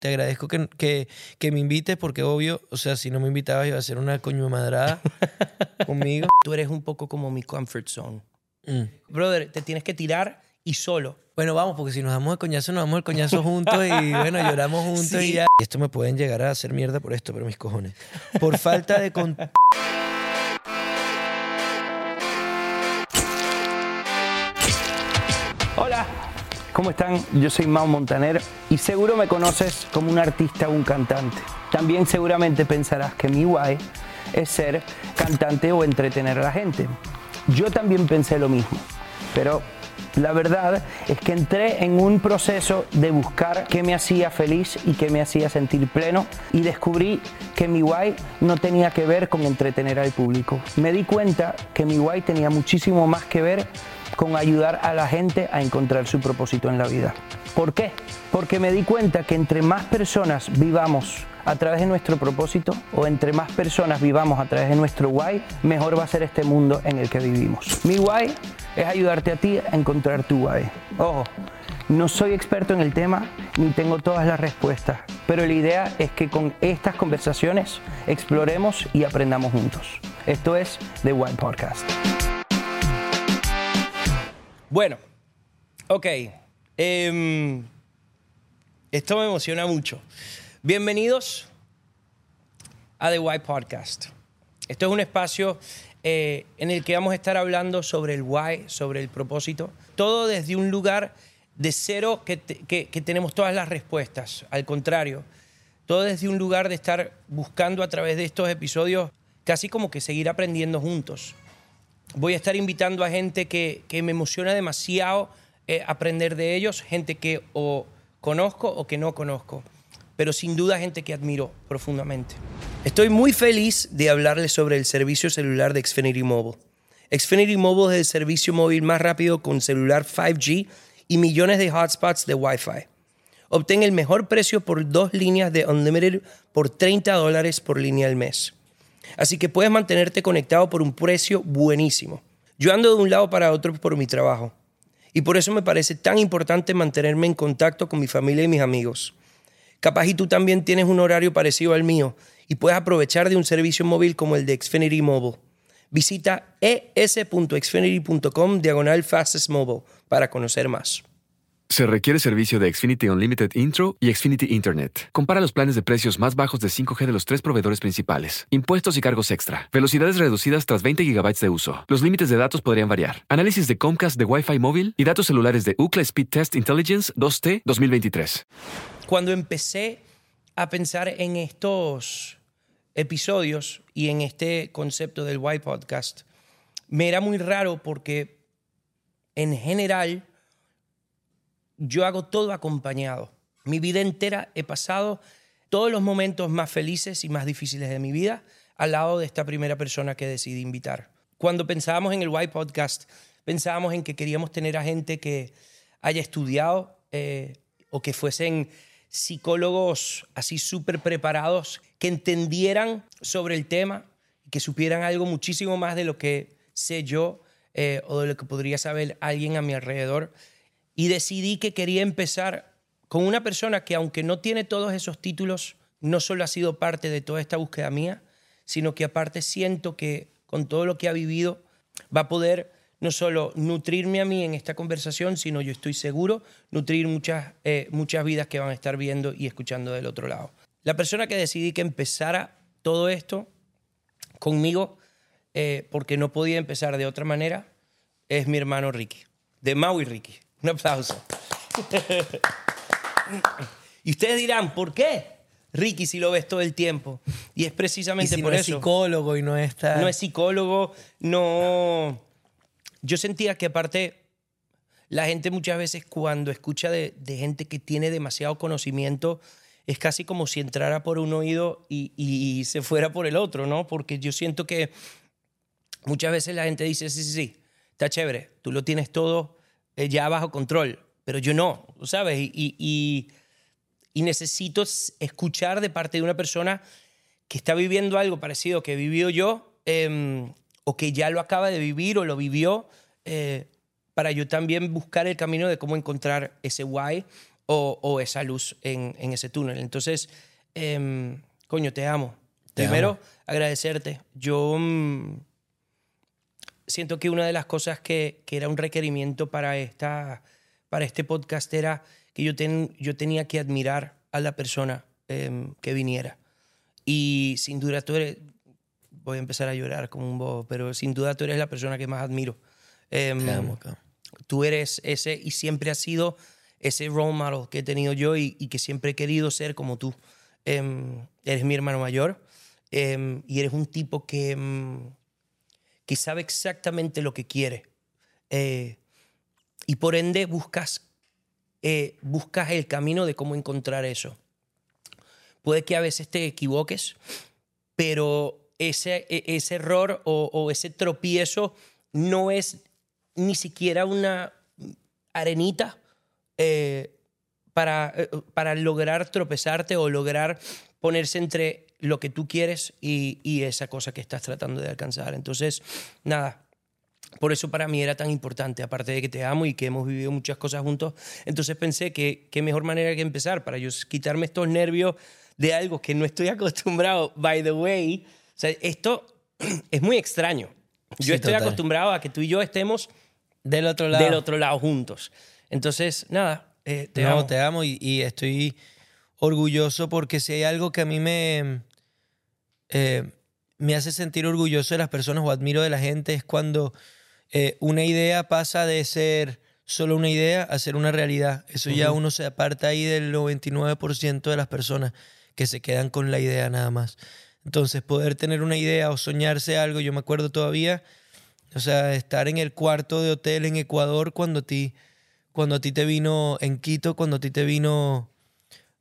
Te agradezco que, que, que me invites porque obvio, o sea, si no me invitabas iba a ser una coño madrada conmigo. Tú eres un poco como mi comfort zone. Mm. Brother, te tienes que tirar y solo. Bueno, vamos, porque si nos damos el coñazo, nos damos el coñazo juntos y bueno, lloramos juntos y ya. Y esto me pueden llegar a hacer mierda por esto, pero mis cojones. Por falta de... con- ¿cómo están? Yo soy Mau Montaner y seguro me conoces como un artista o un cantante. También seguramente pensarás que mi guay es ser cantante o entretener a la gente. Yo también pensé lo mismo, pero la verdad es que entré en un proceso de buscar qué me hacía feliz y qué me hacía sentir pleno y descubrí que mi guay no tenía que ver con entretener al público. Me di cuenta que mi guay tenía muchísimo más que ver con ayudar a la gente a encontrar su propósito en la vida. ¿Por qué? Porque me di cuenta que entre más personas vivamos a través de nuestro propósito o entre más personas vivamos a través de nuestro why, mejor va a ser este mundo en el que vivimos. Mi why es ayudarte a ti a encontrar tu why. Ojo, no soy experto en el tema ni tengo todas las respuestas, pero la idea es que con estas conversaciones exploremos y aprendamos juntos. Esto es The Why Podcast. Bueno, ok. em, esto me emociona mucho. Bienvenidos a The Why Podcast. Esto es un espacio eh, en el que vamos a estar hablando sobre el why, sobre el propósito. Todo desde un lugar de cero que, que- que tenemos todas las respuestas. Al contrario, todo desde un lugar de estar buscando a través de estos episodios casi como que seguir aprendiendo juntos voy a estar invitando a gente que, que me emociona demasiado eh, aprender de ellos, gente que o conozco o que no conozco, pero sin duda gente que admiro profundamente. Estoy muy feliz de hablarles sobre el servicio celular de Xfinity Mobile. Xfinity Mobile es el servicio móvil más rápido con celular 5G y millones de hotspots de Wi-Fi. Obtén el mejor precio por dos líneas de Unlimited por 30 dólares por línea al mes. Así que puedes mantenerte conectado por un precio buenísimo. Yo ando de un lado para otro por mi trabajo. Y por eso me parece tan importante mantenerme en contacto con mi familia y mis amigos. Capaz y tú también tienes un horario parecido al mío y puedes aprovechar de un servicio móvil como el de Xfinity Mobile. Visita es.xfinity.com diagonal fastest mobile para conocer más. Se requiere servicio de Xfinity Unlimited Intro y Xfinity Internet. Compara los planes de precios más bajos de 5G de los tres proveedores principales. Impuestos y cargos extra. Velocidades reducidas tras 20 GB de uso. Los límites de datos podrían variar. Análisis de Comcast de Wi-Fi móvil y datos celulares de UCLA Speed Test Intelligence 2T 2023. cuando empecé a pensar en estos episodios y en este concepto del Why Podcast, me era muy raro porque en general yo hago todo acompañado. Mi vida entera he pasado todos los momentos más felices y más difíciles de mi vida al lado de esta primera persona que decidí invitar. Cuando pensábamos en el Why Podcast, pensábamos en que queríamos tener a gente que haya estudiado eh, o que fuesen psicólogos así súper preparados, que entendieran sobre el tema, que supieran algo muchísimo más de lo que sé yo eh, o de lo que podría saber alguien a mi alrededor. Y decidí que quería empezar con una persona que aunque no tiene todos esos títulos, no solo ha sido parte de toda esta búsqueda mía, sino que aparte siento que con todo lo que ha vivido va a poder no solo nutrirme a mí en esta conversación, sino yo estoy seguro nutrir muchas, eh, muchas vidas que van a estar viendo y escuchando del otro lado. La persona que decidí que empezara todo esto conmigo, eh, porque no podía empezar de otra manera, es mi hermano Ricky, de Maui Ricky. Un aplauso. y ustedes dirán, ¿por qué? Ricky, si lo ves todo el tiempo. Y es Y precisamente si por no es eso. psicólogo y no está... No es psicólogo, no... Yo sentía que aparte la gente muchas veces cuando escucha de, de gente que tiene demasiado conocimiento, es casi como si entrara por un oído y, y se fuera por el otro, ¿no? Porque yo siento que muchas veces la gente dice, sí, sí, sí, está chévere, tú lo tienes todo ya bajo control, pero yo no, ¿sabes? Y, y- necesito escuchar de parte de una persona que está viviendo algo parecido que he vivido yo, eh, o que ya lo acaba de vivir o lo vivió, eh, para yo también buscar el camino de cómo encontrar ese why o, o esa luz en, en ese túnel. Entonces, em, coño, te amo. Te Primero, amo. agradecerte. Yo mm, siento que una de las cosas que, que era un requerimiento para, esta, para este podcast era que yo, ten- yo tenía que admirar a la persona em, que viniera. Y sin duda tú eres, voy a empezar a llorar como un bobo, pero sin duda tú eres la persona que más admiro. Em, Te amo, cabrón. tú eres ese y siempre has sido ese role model que he tenido yo y, y que siempre he querido ser como tú. Em, eres mi hermano mayor em, y eres un tipo que, em, que sabe exactamente lo que quiere. Eh, y por ende buscas, eh, buscas el camino de cómo encontrar eso. Puede que a veces te equivoques, pero ese, e- ese error o, ese tropiezo no es ni siquiera una arenita eh, para, para lograr tropezarte o lograr ponerse entre lo que tú quieres y, y esa cosa que estás tratando de alcanzar. Entonces, nada, por eso para mí era tan importante, aparte de que te amo y que hemos vivido muchas cosas juntos. Entonces pensé que qué mejor manera que empezar para yo quitarme estos nervios de algo que no estoy acostumbrado. By the way, o sea, esto es muy extraño. Yo Sí, estoy total. acostumbrado a que tú y yo estemos Del otro lado. del otro lado juntos. Entonces, nada, eh, te no, amo. te amo y, y estoy orgulloso porque si hay algo que a mí me, eh, me hace sentir orgulloso de las personas o admiro de la gente es cuando eh, una idea pasa de ser solo una idea a ser una realidad. Eso ya uno se aparta ahí del 99% de las personas que se quedan con la idea nada más. Entonces, poder tener una idea o soñarse algo, yo me acuerdo todavía, o sea, estar en el cuarto de hotel en Ecuador cuando a ti, cuando a ti te vino, en Quito, cuando a ti te vino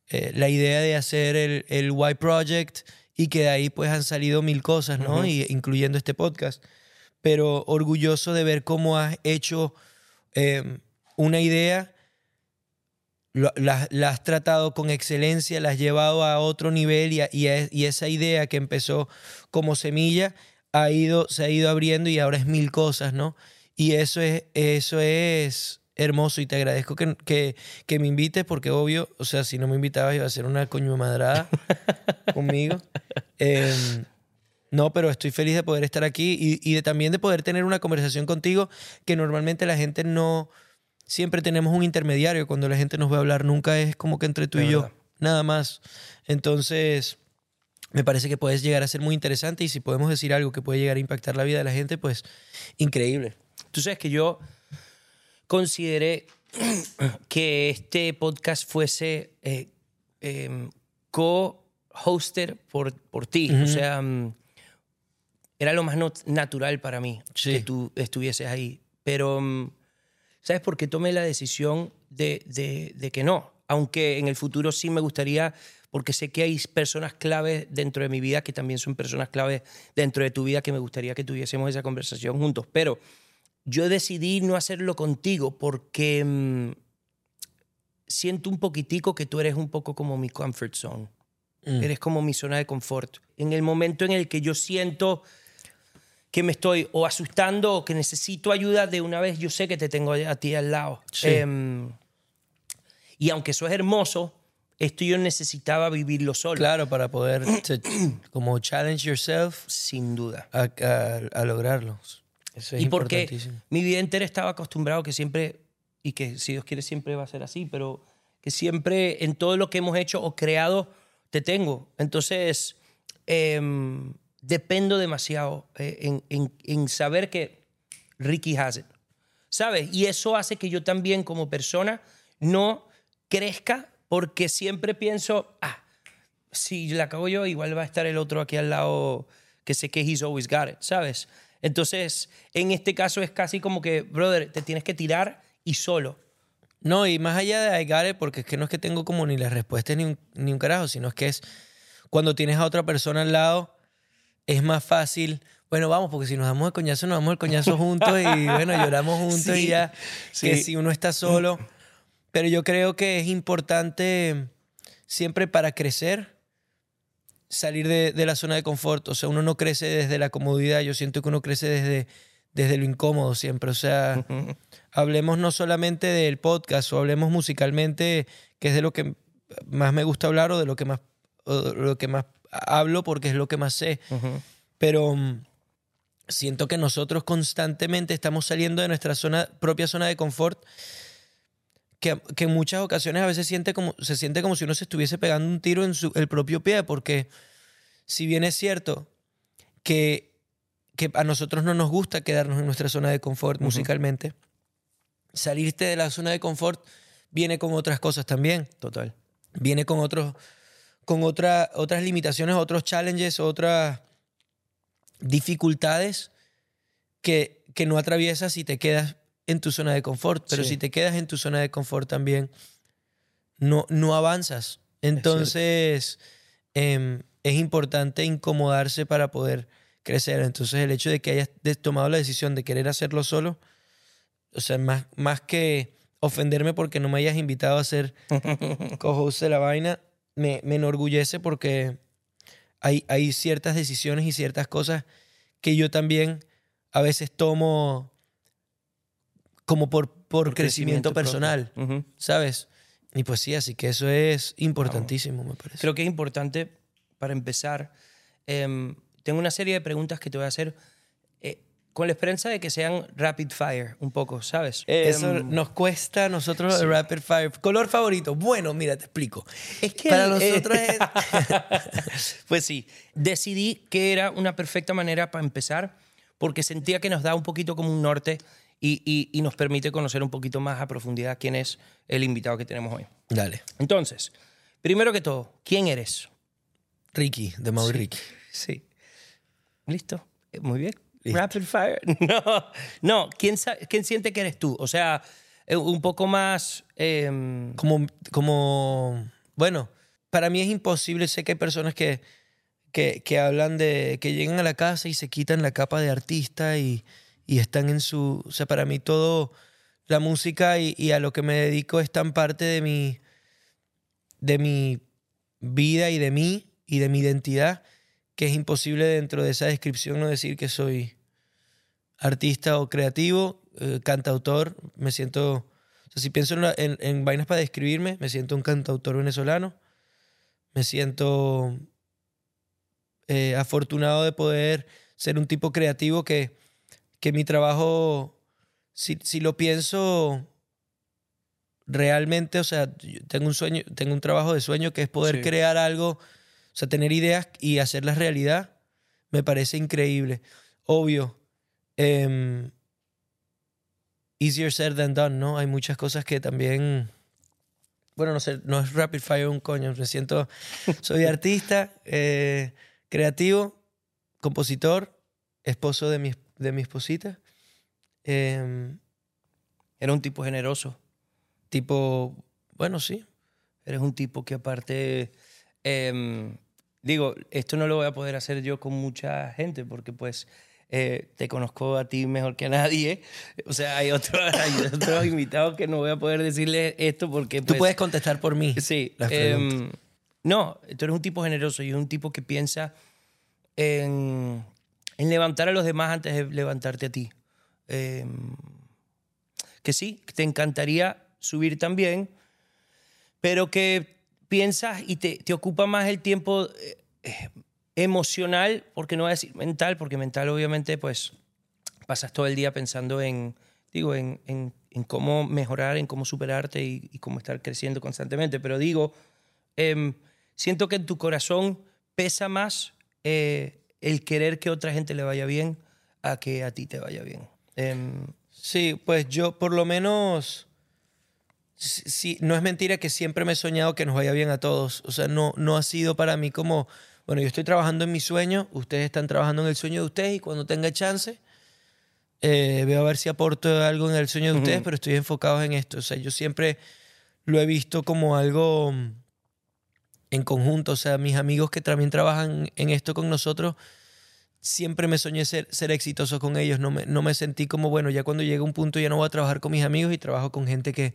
eh, la idea de hacer el, el Y Project y que de ahí pues han salido mil cosas, ¿no? y, incluyendo este podcast. Pero orgulloso de ver cómo has hecho eh, una idea, la, la has tratado con excelencia, la has llevado a otro nivel y, a- y a- y esa idea que empezó como semilla ha ido, se ha ido abriendo y ahora es mil cosas, ¿no? Y eso es, eso es hermoso y te agradezco que, que, que me invites porque obvio, o sea, si no me invitabas iba a ser una coño madrada conmigo. Em, no, pero estoy feliz de poder estar aquí y, y de, también de poder tener una conversación contigo que normalmente la gente no... Siempre tenemos un intermediario cuando la gente nos va a hablar, nunca es como que entre tú De y yo, nada más. Entonces, me parece que puedes llegar a ser muy interesante y si podemos decir algo que puede llegar a impactar la vida de la gente, pues increíble. Tú sabes que yo consideré que este podcast fuese eh, em, co-hoster por, por ti. O sea, mm, era lo más natural para mí Sí. que tú estuvieses ahí. Pero, mm, ¿sabes por qué tomé la decisión de, de- de que no? Aunque en el futuro sí me gustaría, porque sé que hay personas clave dentro de mi vida que también son personas clave dentro de tu vida que me gustaría que tuviésemos esa conversación juntos. Pero yo decidí no hacerlo contigo porque mm, siento un poquitico que tú eres un poco como mi comfort zone. Mm. Eres como mi zona de confort. En el momento en el que yo siento que me estoy o asustando o que necesito ayuda de una vez, yo sé que te tengo a ti al lado. Sí. Em, y aunque eso es hermoso, esto yo necesitaba vivirlo solo. Claro, para poder como challenge yourself Sin duda. a, a- a lograrlo. Eso es y porque mi vida entera estaba acostumbrado que siempre, y que si Dios quiere siempre va a ser así, pero que siempre en todo lo que hemos hecho o creado te tengo. Entonces, em, dependo demasiado eh, en, en- en saber que Ricky has it. ¿Sabes? Y eso hace que yo también como persona no crezca porque siempre pienso, ah, si la cago yo, igual va a estar el otro aquí al lado que sé que he's always got it, ¿sabes? Entonces, en este caso es casi como que, brother, te tienes que tirar y solo. No, y más allá de it, porque es que no es que tengo como ni las respuestas ni un, ni un carajo, sino es que es cuando tienes a otra persona al lado, es más fácil. Bueno, vamos, porque si nos damos el coñazo, nos damos el coñazo juntos y bueno, lloramos juntos Sí, y ya. Que sí. si uno está solo. Pero yo creo que es importante siempre para crecer salir de, de la zona de confort. O sea, uno no crece desde la comodidad. Yo siento que uno crece desde, desde lo incómodo siempre. O sea, hablemos no solamente del podcast o hablemos musicalmente, que es de lo que más me gusta hablar o de lo que más, o lo que más hablo porque es lo que más sé. Pero mm, siento que nosotros constantemente estamos saliendo de nuestra zona, propia zona de confort, que, que en muchas ocasiones a veces siente como, se siente como si uno se estuviese pegando un tiro en su, el propio pie, porque si bien es cierto que, que a nosotros no nos gusta quedarnos en nuestra zona de confort musicalmente, salirte de la zona de confort viene con otras cosas también. Total. Viene con otros con otra, otras limitaciones, otros challenges, otras dificultades que, que no atraviesas si te quedas en tu zona de confort. Pero Sí. si te quedas en tu zona de confort también, no, no avanzas. Entonces, em, es importante incomodarse para poder crecer. Entonces, el hecho de que hayas tomado la decisión de querer hacerlo solo, o sea, más, más que ofenderme porque no me hayas invitado a ser co-host de la vaina, me, me enorgullece porque hay, hay ciertas decisiones y ciertas cosas que yo también a veces tomo como por, por, Por crecimiento, propio. personal, Ujú. ¿sabes? Y pues sí, así que eso es importantísimo, me parece. Creo que es importante, para empezar, em, tengo una serie de preguntas que te voy a hacer eh, con la esperanza de que sean rapid fire, un poco, ¿sabes? Eso Em, nos cuesta a nosotros el Rapid Fire. ¿Color favorito? Bueno, mira, te explico. Es que Para eh, nosotros es... pues sí, decidí que era una perfecta manera para empezar porque sentía que nos da un poquito como un norte y, y- y nos permite conocer un poquito más a profundidad quién es el invitado que tenemos hoy. Dale. Entonces, primero que todo, ¿quién eres? Ricky, de Maui Ricky. Sí. ¿Listo? Eh, Muy bien. Listo. Rapid fire. No, no. ¿Quién, quién siente que eres tú? O sea, eh, un poco más... em, Como, como, bueno, para mí es imposible, sé que hay personas que, que, que hablan de, que llegan a la casa y se quitan la capa de artista y, y están en su, o sea, para mí todo, la música y, a lo que me dedico es tan parte de mi, de mi vida y de mí y de mi identidad que es imposible dentro de esa descripción no decir que soy artista o creativo, eh, cantautor, me siento, o sea, si pienso en vainas para describirme, me siento un cantautor venezolano, me siento eh, afortunado de poder ser un tipo creativo que, que mi trabajo, si, si lo pienso realmente, o sea, tengo un sueño, tengo un trabajo de sueño que es poder Sí. crear algo, o sea, tener ideas y hacerlas realidad, me parece increíble. Obvio, em, easier said than done, ¿no? Hay muchas cosas que también, bueno, no sé, no es rapid fire un coño, me siento, soy artista, eh, creativo, compositor, esposo de mi, de mi esposita, em, Era un tipo generoso. tipo, bueno, sí, Eres un tipo que aparte... em, digo, esto no lo voy a poder hacer yo con mucha gente porque pues eh, te conozco a ti mejor que a nadie. O sea, hay otros, hay otros invitados que no voy a poder decirles esto porque... tú pues, puedes contestar por mí. Sí. preguntas. no, tú eres un tipo generoso y un tipo que piensa en, en levantar a los demás antes de levantarte a ti. Em, que sí, te encantaría subir también, pero que piensas y te, te ocupa más el tiempo eh, eh, emocional, porque no voy a decir mental, porque mental obviamente pues pasas todo el día pensando en, digo, en, en- en cómo mejorar, en cómo superarte y, y cómo estar creciendo constantemente. Pero digo, em, siento que en tu corazón pesa más eh, el querer que otra gente le vaya bien a que a ti te vaya bien. Em, Sí, pues yo por lo menos, sí, no es mentira que siempre me he soñado que nos vaya bien a todos. O sea, no, no ha sido para mí como, bueno, yo estoy trabajando en mi sueño, ustedes están trabajando en el sueño de ustedes y cuando tenga chance, eh, veo a ver si aporto algo en el sueño de ustedes, pero estoy enfocado en esto. O sea, yo siempre lo he visto como algo en conjunto. O sea, mis amigos que también trabajan en esto con nosotros, siempre me soñé ser, ser exitoso con ellos. No me, no me sentí como, bueno, ya cuando llegue un punto ya no voy a trabajar con mis amigos y trabajo con gente que,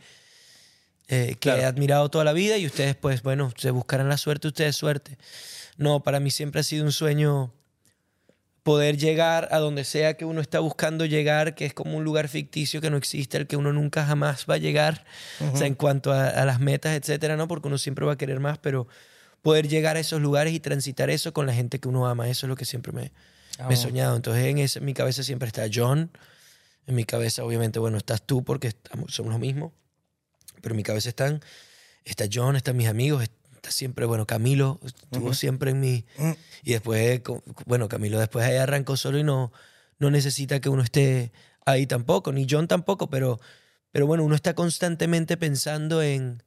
eh, que Claro. he admirado toda la vida y ustedes, pues, bueno, se buscarán la suerte, ustedes suerte. No, para mí siempre ha sido un sueño poder llegar a donde sea que uno está buscando llegar, que es como un lugar ficticio que no existe, al que uno nunca jamás va a llegar, o sea, en cuanto a, a las metas, etcétera, ¿no? Porque uno siempre va a querer más, pero poder llegar a esos lugares y transitar eso con la gente que uno ama, eso es lo que siempre me, Ah, me he soñado. Entonces en, ese, en mi cabeza siempre está John, en mi cabeza obviamente, bueno, estás tú porque estamos, somos lo mismo, pero en mi cabeza están, está John, están mis amigos, está siempre, bueno, Camilo estuvo siempre en mi... Y después, bueno, Camilo después ahí arrancó solo y no, no necesita que uno esté ahí tampoco, ni John tampoco, pero, pero bueno, uno está constantemente pensando en,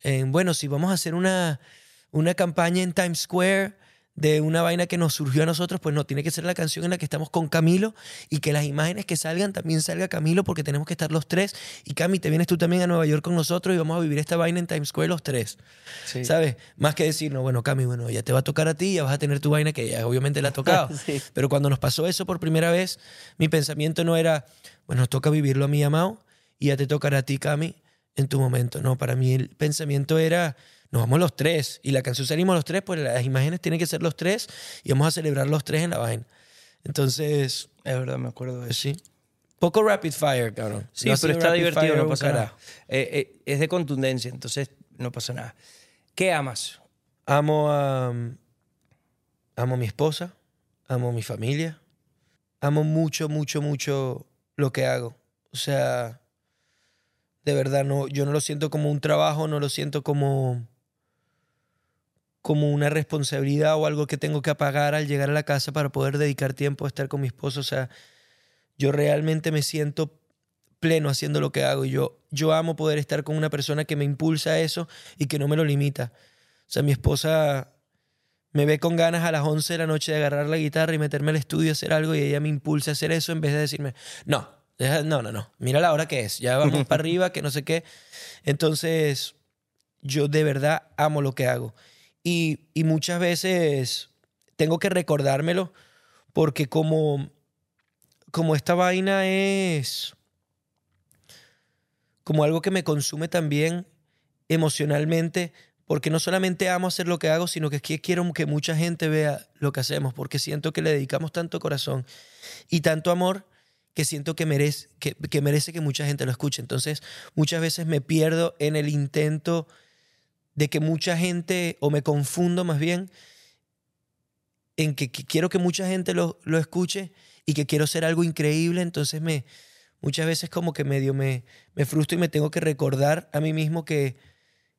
en, bueno, si vamos a hacer una, una campaña en Times Square de una vaina que nos surgió a nosotros, pues no, tiene que ser la canción en la que estamos con Camilo y que las imágenes que salgan también salga Camilo porque tenemos que estar los tres. Y Cami, te vienes tú también a Nueva York con nosotros y vamos a vivir esta vaina en Times Square los tres. Sí. ¿Sabes? Más que decir, no, bueno, Cami, bueno, ya te va a tocar a ti, ya vas a tener tu vaina que ya obviamente la ha tocado. Sí. Pero cuando nos pasó eso por primera vez, mi pensamiento no era, bueno, nos toca vivirlo a mí, amado, y ya te tocará a ti, Cami, en tu momento. No, para mí el pensamiento era, nos vamos los tres, y la canción salimos los tres, pues las imágenes tienen que ser los tres, y vamos a celebrar los tres en la vaina. Entonces, Es verdad, me acuerdo de pues eso. sí. Poco rapid fire, cabrón. Sí, No pero está divertido, fire no pasa nada. Eh, eh, es de contundencia, entonces no pasa nada. ¿Qué amas? Amo a, amo a mi esposa, amo a mi familia, amo mucho, mucho, mucho lo que hago. O sea, de verdad, no, yo no lo siento como un trabajo, no lo siento como, como una responsabilidad o algo que tengo que apagar al llegar a la casa para poder dedicar tiempo a estar con mi esposo. O sea, yo realmente me siento pleno haciendo lo que hago. Yo, yo amo poder estar con una persona que me impulsa a eso y que no me lo limita. O sea, mi esposa me ve con ganas a las 11 de la noche de agarrar la guitarra y meterme al estudio a hacer algo y ella me impulsa a hacer eso en vez de decirme, no, no, no, no, mira la hora que es, ya vamos para arriba, que no sé qué. Entonces, yo de verdad amo lo que hago. Y, muchas veces tengo que recordármelo porque como, como esta vaina es como algo que me consume también emocionalmente, porque no solamente amo hacer lo que hago, sino que quiero que mucha gente vea lo que hacemos, porque siento que le dedicamos tanto corazón y tanto amor que siento que merece que merece que mucha gente lo escuche. Entonces, muchas veces me pierdo en el intento de que mucha gente, o me confundo más bien, en que, que quiero que mucha gente lo, lo escuche y que quiero ser algo increíble, entonces me muchas veces como que medio me, me frustro y me tengo que recordar a mí mismo que,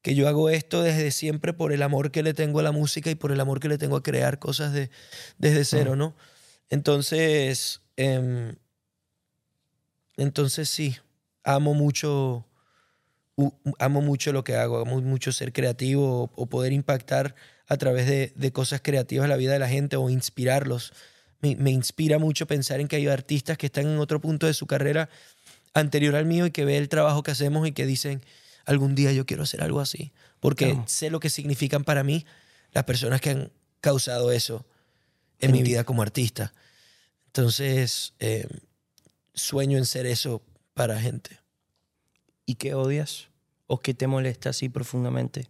que yo hago esto desde siempre por el amor que le tengo a la música y por el amor que le tengo a crear cosas de, desde cero, ¿no? Entonces, em, entonces sí, amo mucho, amo mucho lo que hago, amo mucho ser creativo o, o poder impactar a través de, de cosas creativas la vida de la gente o inspirarlos. Me, me inspira mucho pensar en que hay artistas que están en otro punto de su carrera anterior al mío y que ve el trabajo que hacemos y que dicen, algún día yo quiero hacer algo así. Porque Claro. sé lo que significan para mí las personas que han causado eso en mi vida como artista. Entonces, eh, sueño en ser eso para gente. ¿Y qué odias? ¿O qué te molesta así profundamente?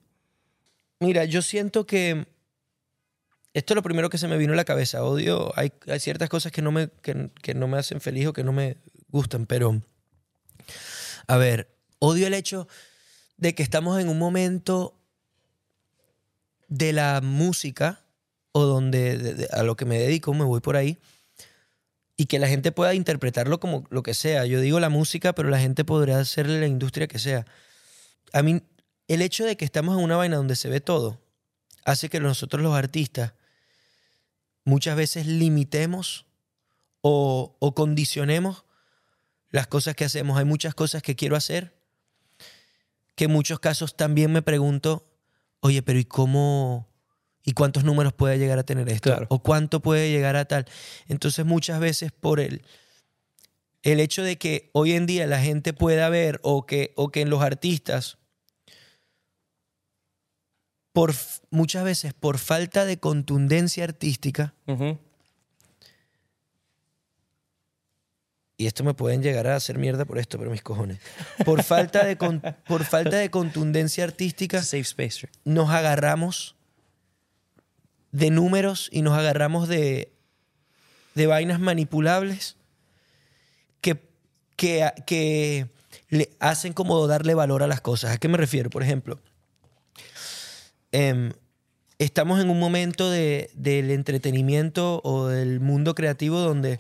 Mira, yo siento que esto es lo primero que se me vino a la cabeza. Odio, hay, ciertas cosas que no, me, que, que no me hacen feliz o que no me gustan, pero a ver, odio el hecho de que estamos en un momento de la música o donde de- de- a lo que me dedico, me voy por ahí, y que la gente pueda interpretarlo como lo que sea. Yo digo la música, pero la gente podría hacerle la industria que sea. A mí, el hecho de que estamos en una vaina donde se ve todo, hace que nosotros los artistas muchas veces limitemos o, o condicionemos las cosas que hacemos. Hay muchas cosas que quiero hacer que en muchos casos también me pregunto, oye, pero ¿y cómo? ¿Y cuántos números puede llegar a tener esto? Claro. ¿O cuánto puede llegar a tal? Entonces muchas veces por el, el hecho de que hoy en día la gente pueda ver o que, o que en los artistas, por, muchas veces por falta de contundencia artística, y esto me pueden llegar a hacer mierda por esto, pero mis cojones, por falta de, con- por falta de contundencia artística, Safe space. nos agarramos de números y nos agarramos de, de vainas manipulables que, que, que le hacen como darle valor a las cosas. ¿A qué me refiero? Por ejemplo, em, estamos en un momento de- del entretenimiento o del mundo creativo donde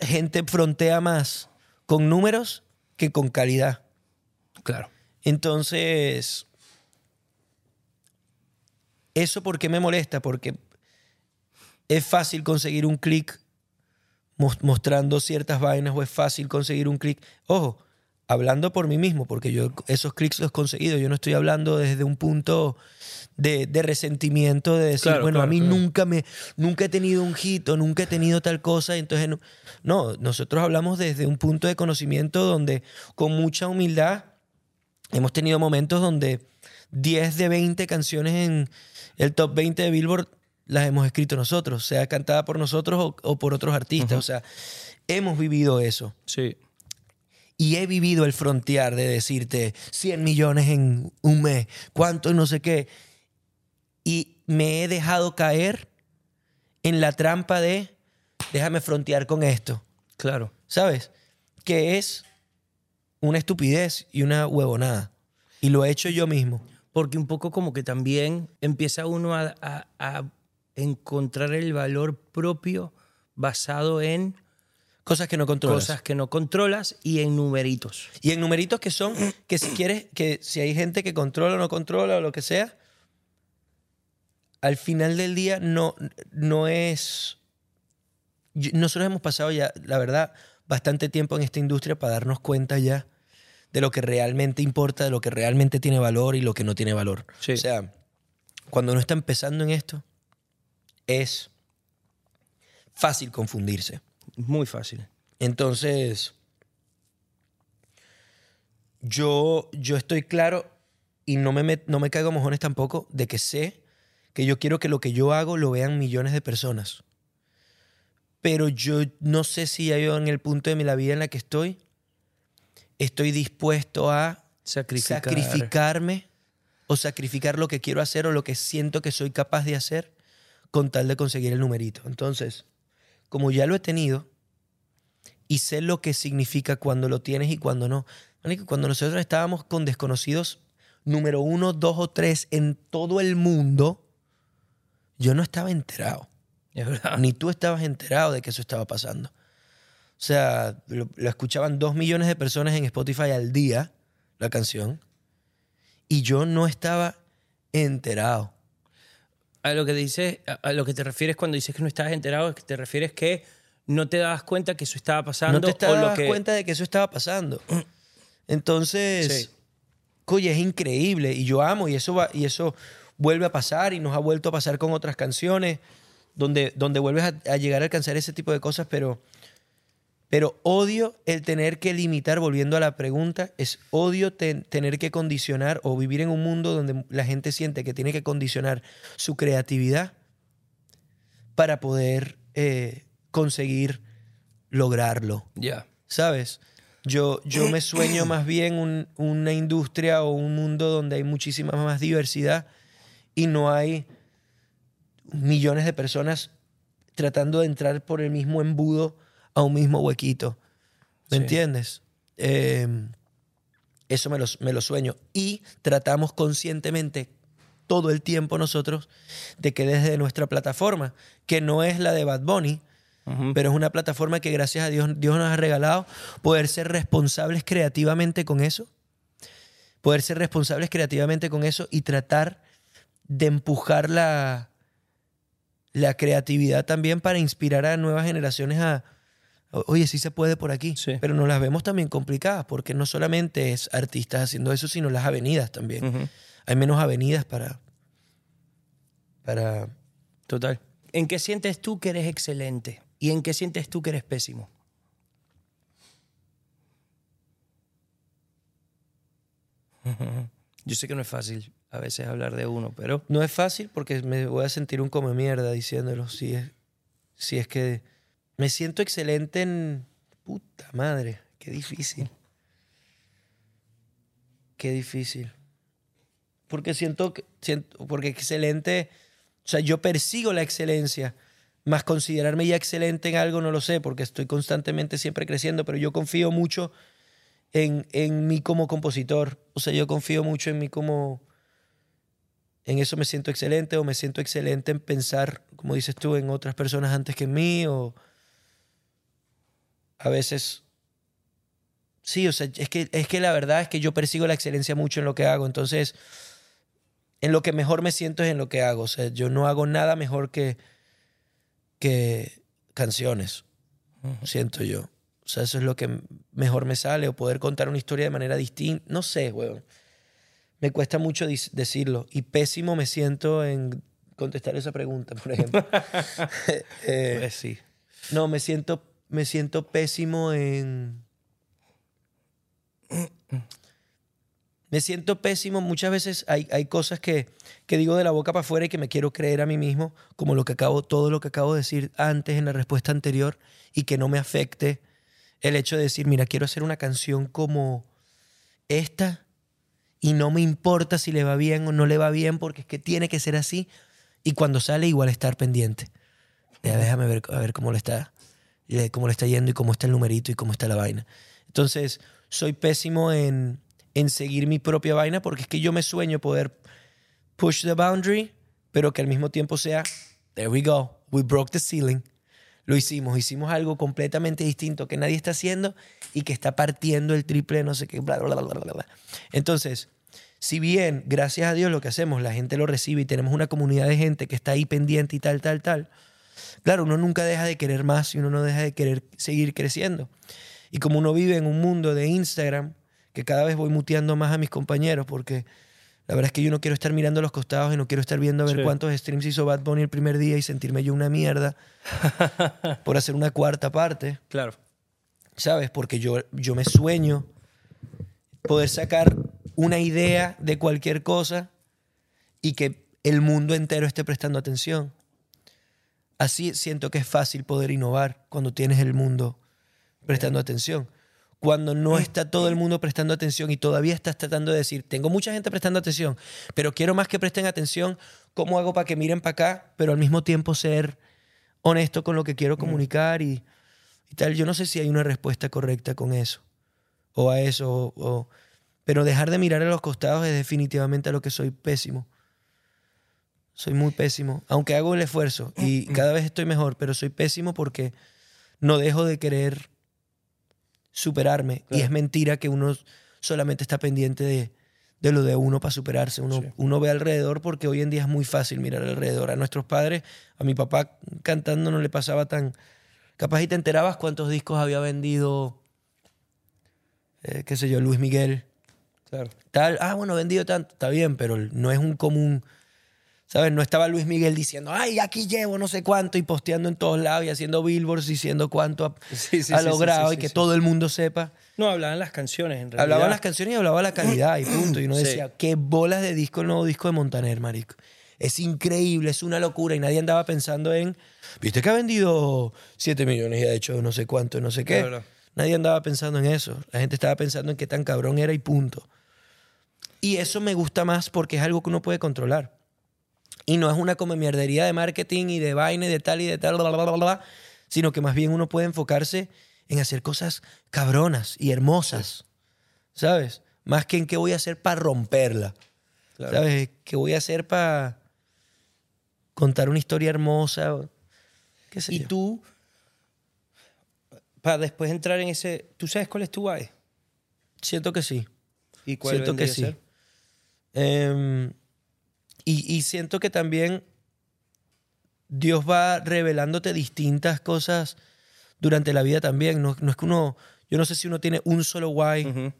gente frontea más con números que con calidad. Claro. Entonces, ¿eso por qué me molesta? Porque es fácil conseguir un clic mos- mostrando ciertas vainas o es fácil conseguir un clic. Ojo, hablando por mí mismo, porque yo esos clics los he conseguido. Yo no estoy hablando desde un punto de, de resentimiento, de decir, Claro, bueno, a claro, mí claro. nunca me, nunca he tenido un hit o nunca he tenido tal cosa. Entonces, no, no, nosotros hablamos desde un punto de conocimiento donde con mucha humildad hemos tenido momentos donde 10 de 20 canciones en el top 20 de Billboard las hemos escrito nosotros, sea cantada por nosotros o, o por otros artistas. O sea, hemos vivido eso. Sí. Y he vivido el frontear de decirte 100 millones en un mes, cuánto no sé qué. Y me he dejado caer en la trampa de déjame frontear con esto. Claro. ¿Sabes? Que es una estupidez y una huevonada. Y lo he hecho yo mismo. Porque un poco como que también empieza uno a, a- a encontrar el valor propio basado en Cosas que no controlas. cosas que no controlas y en numeritos. Y en numeritos que son, que si quieres, que si hay gente que controla o no controla o lo que sea, al final del día no, no es... Nosotros hemos pasado ya, la verdad, bastante tiempo en esta industria para darnos cuenta ya de lo que realmente importa, de lo que realmente tiene valor y lo que no tiene valor. Sí. O sea, cuando uno está empezando en esto, es fácil confundirse. Muy fácil. Entonces, yo, yo estoy claro y no me, met- no me caigo mojones tampoco de que sé que yo quiero que lo que yo hago lo vean millones de personas. Pero yo no sé si ya yo en el punto de mi- la vida en la que estoy, estoy dispuesto a Sacrificar. sacrificarme o sacrificar lo que quiero hacer o lo que siento que soy capaz de hacer con tal de conseguir el numerito. Entonces, como ya lo he tenido y sé lo que significa cuando lo tienes y cuando no. Cuando nosotros estábamos con desconocidos número uno, dos o tres en todo el mundo, yo no estaba enterado. Es verdad. Ni tú estabas enterado de que eso estaba pasando. O sea, lo, lo escuchaban dos millones de personas en Spotify al día, la canción, y yo no estaba enterado. A lo que dices, a- a lo que te refieres cuando dices que no estabas enterado, es que te refieres que no te dabas cuenta que eso estaba pasando No te o lo dabas que cuenta de que eso estaba pasando. Entonces, Sí. oye, es increíble y yo amo y eso, va, y eso vuelve a pasar y nos ha vuelto a pasar con otras canciones donde, donde vuelves a, a llegar a alcanzar ese tipo de cosas, pero, pero odio el tener que limitar, volviendo a la pregunta, es odio ten- tener que condicionar o vivir en un mundo donde la gente siente que tiene que condicionar su creatividad para poder eh, conseguir lograrlo. ya. ¿Sabes? Yo, yo me sueño más bien un- una industria o un mundo donde hay muchísima más diversidad y no hay millones de personas tratando de entrar por el mismo embudo a un mismo huequito. ¿Me Sí. entiendes? Eh, eso me lo, me lo sueño. Y tratamos conscientemente todo el tiempo nosotros de que desde nuestra plataforma, que no es la de Bad Bunny, pero es una plataforma que gracias a Dios, Dios nos ha regalado poder ser responsables creativamente con eso, poder ser responsables creativamente con eso y tratar de empujar la, la creatividad también para inspirar a nuevas generaciones a, oye, sí se puede por aquí, Sí. pero nos las vemos también complicadas porque no solamente es artistas haciendo eso, sino las avenidas también. Hay menos avenidas para... para Total. ¿En qué sientes tú que eres excelente? ¿Y en qué sientes tú que eres pésimo? Yo sé que no es fácil a veces hablar de uno, pero No es fácil porque me voy a sentir un come mierda diciéndolo. Si es, si es que me siento excelente en. Puta madre, qué difícil. Qué difícil. Porque siento. Siento, porque excelente. O sea, yo persigo la excelencia Más considerarme ya excelente en algo, no lo sé, porque estoy constantemente siempre creciendo, pero yo confío mucho en, en mí como compositor. O sea, yo confío mucho en mí como... En eso me siento excelente o me siento excelente en pensar, como dices tú, en otras personas antes que en mí o a veces... Sí, o sea, es que, es que la verdad es que yo persigo la excelencia mucho en lo que hago. Entonces, en lo que mejor me siento es en lo que hago. O sea, yo no hago nada mejor que, que canciones, siento yo. O sea, eso es lo que mejor me sale, o poder contar una historia de manera distinta. No sé, weón. Me cuesta mucho decirlo. Y pésimo me siento en contestar esa pregunta, por ejemplo. Eh, Pues sí. no, me siento, me siento pésimo en... Me siento pésimo. Muchas veces hay, hay cosas que, que digo de la boca para afuera y que me quiero creer a mí mismo, como lo que acabo, todo lo que acabo de decir antes en la respuesta anterior, y que no me afecte el hecho de decir, mira, quiero hacer una canción como esta y no me importa si le va bien o no le va bien, porque es que tiene que ser así. Y cuando sale, igual estar pendiente. Ya, déjame ver, a ver cómo le está, le- cómo le está yendo y cómo está el numerito y cómo está la vaina. Entonces, soy pésimo en, en seguir mi propia vaina porque es que yo me sueño poder push the boundary, pero que al mismo tiempo sea, there we go, we broke the ceiling. Lo hicimos, hicimos algo completamente distinto que nadie está haciendo y que está partiendo el triple, no sé qué, bla, bla, bla, bla, bla. Entonces, si bien, gracias a Dios, lo que hacemos, la gente lo recibe y tenemos una comunidad de gente que está ahí pendiente y tal, tal, tal, claro, uno nunca deja de querer más y uno no deja de querer seguir creciendo. Y como uno vive en un mundo de Instagram, que cada vez voy muteando más a mis compañeros porque la verdad es que yo no quiero estar mirando los costados y no quiero estar viendo a ver Sí. cuántos streams hizo Bad Bunny el primer día y sentirme yo una mierda por hacer una cuarta parte, Claro. ¿sabes? Porque yo, yo me sueño poder sacar una idea de cualquier cosa y que el mundo entero esté prestando atención. Así siento que es fácil poder innovar cuando tienes el mundo prestando atención. Cuando no está todo el mundo prestando atención y todavía estás tratando de decir, tengo mucha gente prestando atención, pero quiero más que presten atención, ¿cómo hago para que miren para acá, pero al mismo tiempo ser honesto con lo que quiero comunicar y, y tal? Yo no sé si hay una respuesta correcta con eso, o a eso, o- o- pero dejar de mirar a los costados es definitivamente a lo que soy pésimo. Soy muy pésimo, aunque hago el esfuerzo y cada vez estoy mejor, pero soy pésimo porque no dejo de querer superarme. Y es mentira que uno solamente está pendiente de, de lo de uno para superarse. Uno, Sí. uno ve alrededor porque hoy en día es muy fácil mirar alrededor. A nuestros padres, a mi papá cantando no le pasaba tan... Capaz y te enterabas cuántos discos había vendido, eh, qué sé yo, Luis Miguel. Claro. Tal, ah, bueno, vendido tanto, está bien, pero no es un común, ¿sabes? No estaba Luis Miguel diciendo, ay, aquí llevo no sé cuánto y posteando en todos lados y haciendo billboards diciendo cuánto ha, Sí, sí, ha sí, sí, logrado y que todo el mundo sepa. No, hablaban las canciones en realidad. Hablaban las canciones y hablaba la calidad y punto. Y uno decía, qué bolas de disco el nuevo disco de Montaner, marico. Es increíble, es una locura. Y nadie andaba pensando en, viste que ha vendido 7 millones y ha hecho no sé cuánto, no sé qué. Claro. Nadie andaba pensando en eso. La gente estaba pensando en qué tan cabrón era y punto. Y eso me gusta más porque es algo que uno puede controlar. Y no es una como mierdería de marketing y de vaina y de tal y de tal, bla, bla, bla, bla, sino que más bien uno puede enfocarse en hacer cosas cabronas y hermosas, ¿sabes? Más que en qué voy a hacer para romperla, Claro. ¿sabes? ¿Qué voy a hacer para contar una historia hermosa? ¿Qué sé Y yo? tú, para después entrar en ese, ¿tú sabes cuál es tu why? Siento que sí. ¿Y cuál Siento que sí. ser? Y, y siento que también Dios va revelándote distintas cosas durante la vida también. No, no es que uno, yo no sé si uno tiene un solo why Ujú.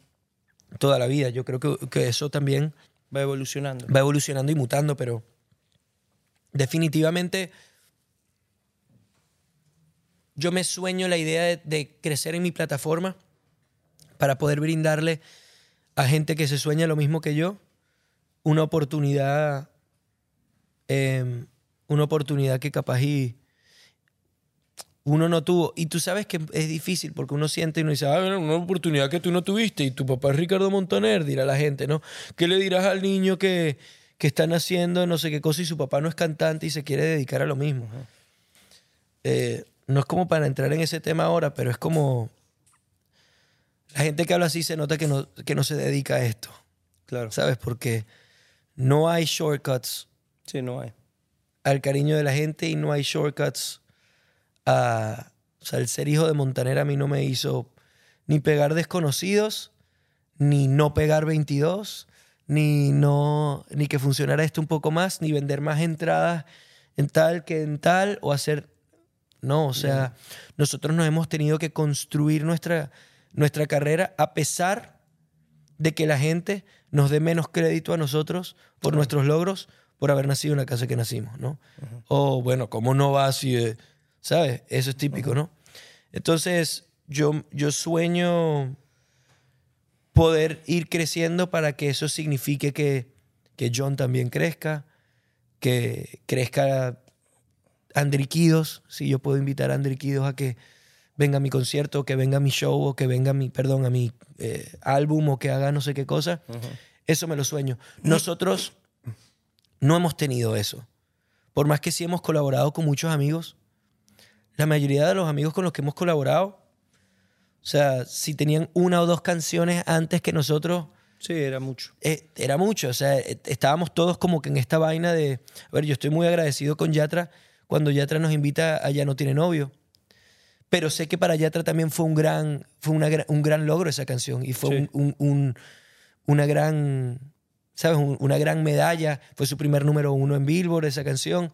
toda la vida. Yo creo que, que eso también Va evolucionando. va evolucionando y mutando, pero definitivamente yo me sueño la idea de, de crecer en mi plataforma para poder brindarle a gente que se sueña lo mismo que yo una oportunidad, eh, una oportunidad que capaz y uno no tuvo. Y tú sabes que es difícil porque uno siente y uno dice, ah, bueno, una oportunidad que tú no tuviste y tu papá es Ricardo Montaner, dirá la gente, ¿no? ¿Qué le dirás al niño que, que está naciendo no sé qué cosa y su papá no es cantante y se quiere dedicar a lo mismo? eh, no es como para entrar en ese tema ahora, pero es como la gente que habla así se nota que no, que no se dedica a esto, Claro. ¿sabes? Porque no hay shortcuts Sí, no hay. al cariño de la gente y no hay shortcuts. A... O sea, el ser hijo de Montanera a mí no me hizo ni pegar desconocidos, ni no pegar 22, ni, no, ni que funcionara esto un poco más, ni vender más entradas en tal que en tal, o hacer... No, o sea, nosotros nos hemos tenido que construir nuestra, nuestra carrera a pesar de que la gente nos dé menos crédito a nosotros por nuestros logros por haber nacido en la casa que nacimos, ¿no? O bueno, ¿cómo no va así? de- ¿Sabes? Eso es típico, ¿no? Entonces, yo, yo sueño poder ir creciendo para que eso signifique que, que John también crezca, que crezca Andriquidos, si yo puedo invitar a Andriquidos a que venga a mi concierto, que venga a mi show, o que venga a mi, perdón, a mi eh, álbum, o que haga no sé qué cosa. Eso me lo sueño. Nosotros no hemos tenido eso. Por más que sí hemos colaborado con muchos amigos, la mayoría de los amigos con los que hemos colaborado, o sea, si tenían una o dos canciones antes que nosotros, Sí, era mucho. eh, era mucho. O sea, eh, estábamos todos como que en esta vaina de. A ver, yo estoy muy agradecido con Yatra cuando Yatra nos invita a Ya no tiene novio. Pero sé que para Yatra también fue un gran, fue una, un gran logro esa canción. Y fue Sí. un, un- un- una gran. ¿Sabes? Un- una gran medalla. Fue su primer número uno en Billboard, esa canción.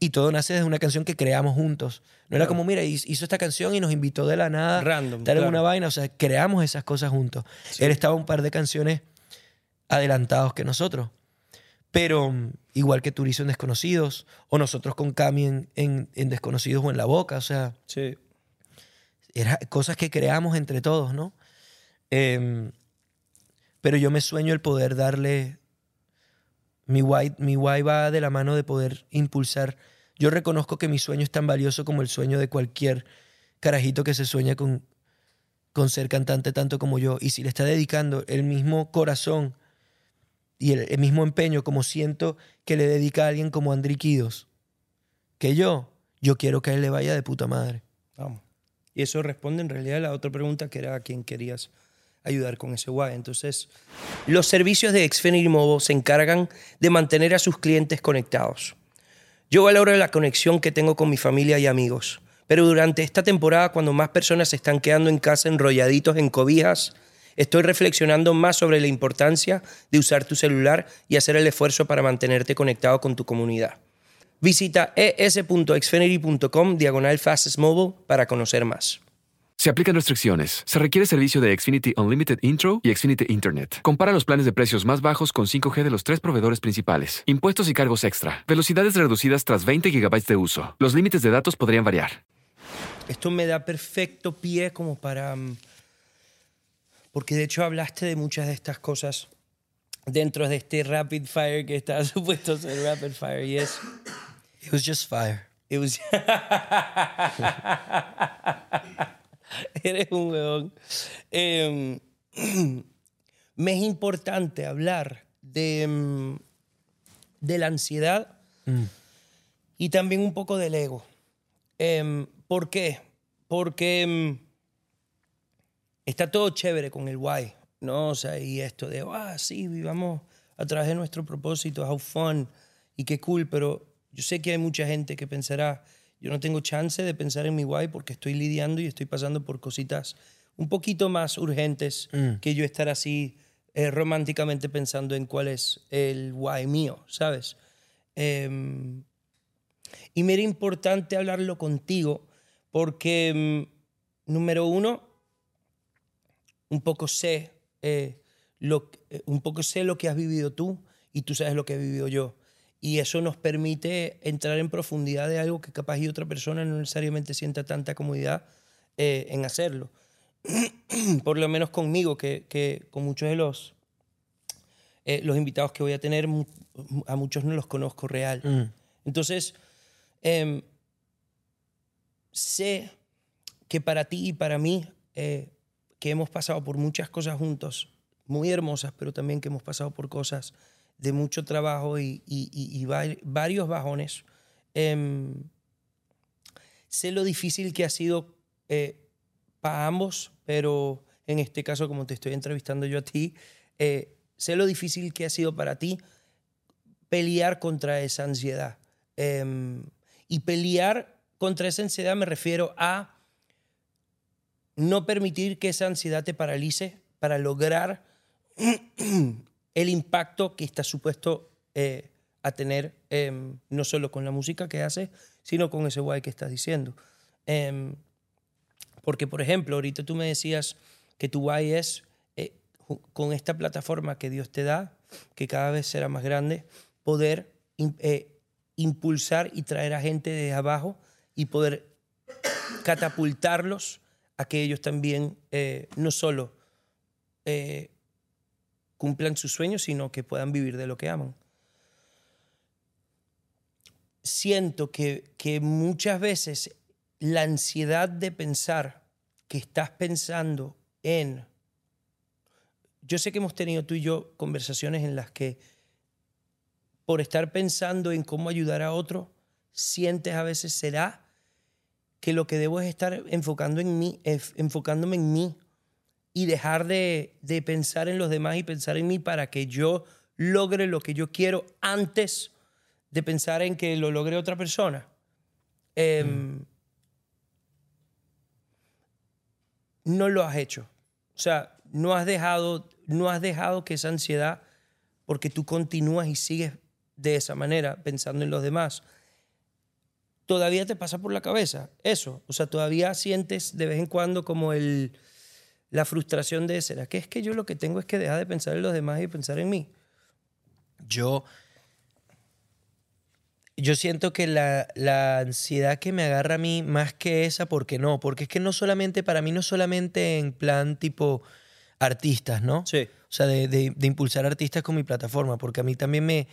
Y todo nace de una canción que creamos juntos. No era como, mira, hizo esta canción y nos invitó de la nada. Random, Tal en claro. una vaina. O sea, creamos esas cosas juntos. Él estaba un par de canciones adelantados que nosotros. Pero mm, igual que Turizo en Desconocidos, o nosotros con Cami en, en- en Desconocidos o en La Boca, o sea, Sí. eran cosas que creamos entre todos, ¿no? Em, pero yo me sueño el poder darle. Mi guay, mi guay va de la mano de poder impulsar. Yo reconozco que mi sueño es tan valioso como el sueño de cualquier carajito que se sueña con, con ser cantante tanto como yo. Y si le está dedicando el mismo corazón y el, mismo empeño como siento que le dedica alguien como Andriquidos, que yo, yo quiero que a él le vaya de puta madre. Vamos. Y eso responde en realidad a la otra pregunta que era a quién querías ayudar con ese guay. Entonces, los servicios de Xfinity Mobile se encargan de mantener a sus clientes conectados. Yo valoro la conexión que tengo con mi familia y amigos, pero durante esta temporada, cuando más personas se están quedando en casa enrolladitos en cobijas, estoy reflexionando más sobre la importancia de usar tu celular y hacer el esfuerzo para mantenerte conectado con tu comunidad. Visita es.xfinity.com diagonal mobile para conocer más. Se aplican restricciones. Se requiere servicio de Xfinity Unlimited Intro y Xfinity Internet. Compara los planes de precios más bajos con 5G de los tres proveedores principales. Impuestos y cargos extra. Velocidades reducidas tras 20 GB de uso. Los límites de datos podrían variar. Esto me da perfecto pie como para... mm, Porque de hecho hablaste de muchas de estas cosas dentro de este rapid fire que está supuesto ser rapid fire y es... It was just fire. it was- Eres un weón. Eh, me es importante hablar de, mm, de la ansiedad y también un poco del ego. Em, ¿Por qué? Porque em, está todo chévere con el why, ¿no? O sea, y esto de, ah, sí, vivamos a través de nuestro propósito, how fun y qué cool, pero yo sé que hay mucha gente que pensará, yo no tengo chance de pensar en mi why porque estoy lidiando y estoy pasando por cositas un poquito más urgentes que yo estar así eh, románticamente pensando en cuál es el why mío, ¿sabes? Em, y me era importante hablarlo contigo porque, mm, número uno, un poco sé, eh, lo, eh, un poco sé lo que has vivido tú y tú sabes lo que he vivido yo. Y eso nos permite entrar en profundidad de algo que capaz y otra persona no necesariamente sienta tanta comodidad eh, en hacerlo. Por lo menos conmigo, que, que con muchos de los, eh, los invitados que voy a tener, a muchos no los conozco real. Mm. Entonces, em, sé que para ti y para mí, eh, que hemos pasado por muchas cosas juntos, muy hermosas, pero también que hemos pasado por cosas de mucho trabajo y, y- y- y va- varios bajones, em, sé lo difícil que ha sido eh, para ambos, pero en este caso, como te estoy entrevistando yo a ti, eh, sé lo difícil que ha sido para ti pelear contra esa ansiedad. Em, y pelear contra esa ansiedad me refiero a no permitir que esa ansiedad te paralice para lograr el impacto que está supuesto eh, a tener, em, no solo con la música que haces, sino con ese guay que estás diciendo. Em, porque, por ejemplo, ahorita tú me decías que tu guay es eh, con esta plataforma que Dios te da, que cada vez será más grande, poder eh, impulsar y traer a gente de abajo y poder catapultarlos a que ellos también no solo cumplan sus sueños, sino que puedan vivir de lo que aman. Siento que, que muchas veces la ansiedad de pensar que estás pensando en... Yo sé que hemos tenido tú y yo conversaciones en las que por estar pensando en cómo ayudar a otro, sientes a veces será que lo que debo es estar enfocando en mí, enfocándome en mí y dejar de, de, pensar en los demás y pensar en mí para que yo logre lo que yo quiero antes de pensar en que lo logre otra persona. Em, no lo has hecho. O sea, no has dejado, no has dejado que esa ansiedad, porque tú continúas y sigues de esa manera pensando en los demás, todavía te pasa por la cabeza eso. O sea, todavía sientes de vez en cuando como el, la frustración de, ¿será que es que yo lo que tengo es que dejar de pensar en los demás y pensar en mí? Yo yo siento que la, la, ansiedad que me agarra a mí, más que esa, porque no, porque es que no solamente, para mí no solamente en plan tipo artistas, ¿no? Sí. O sea, de, de, impulsar artistas con mi plataforma, porque a mí también me,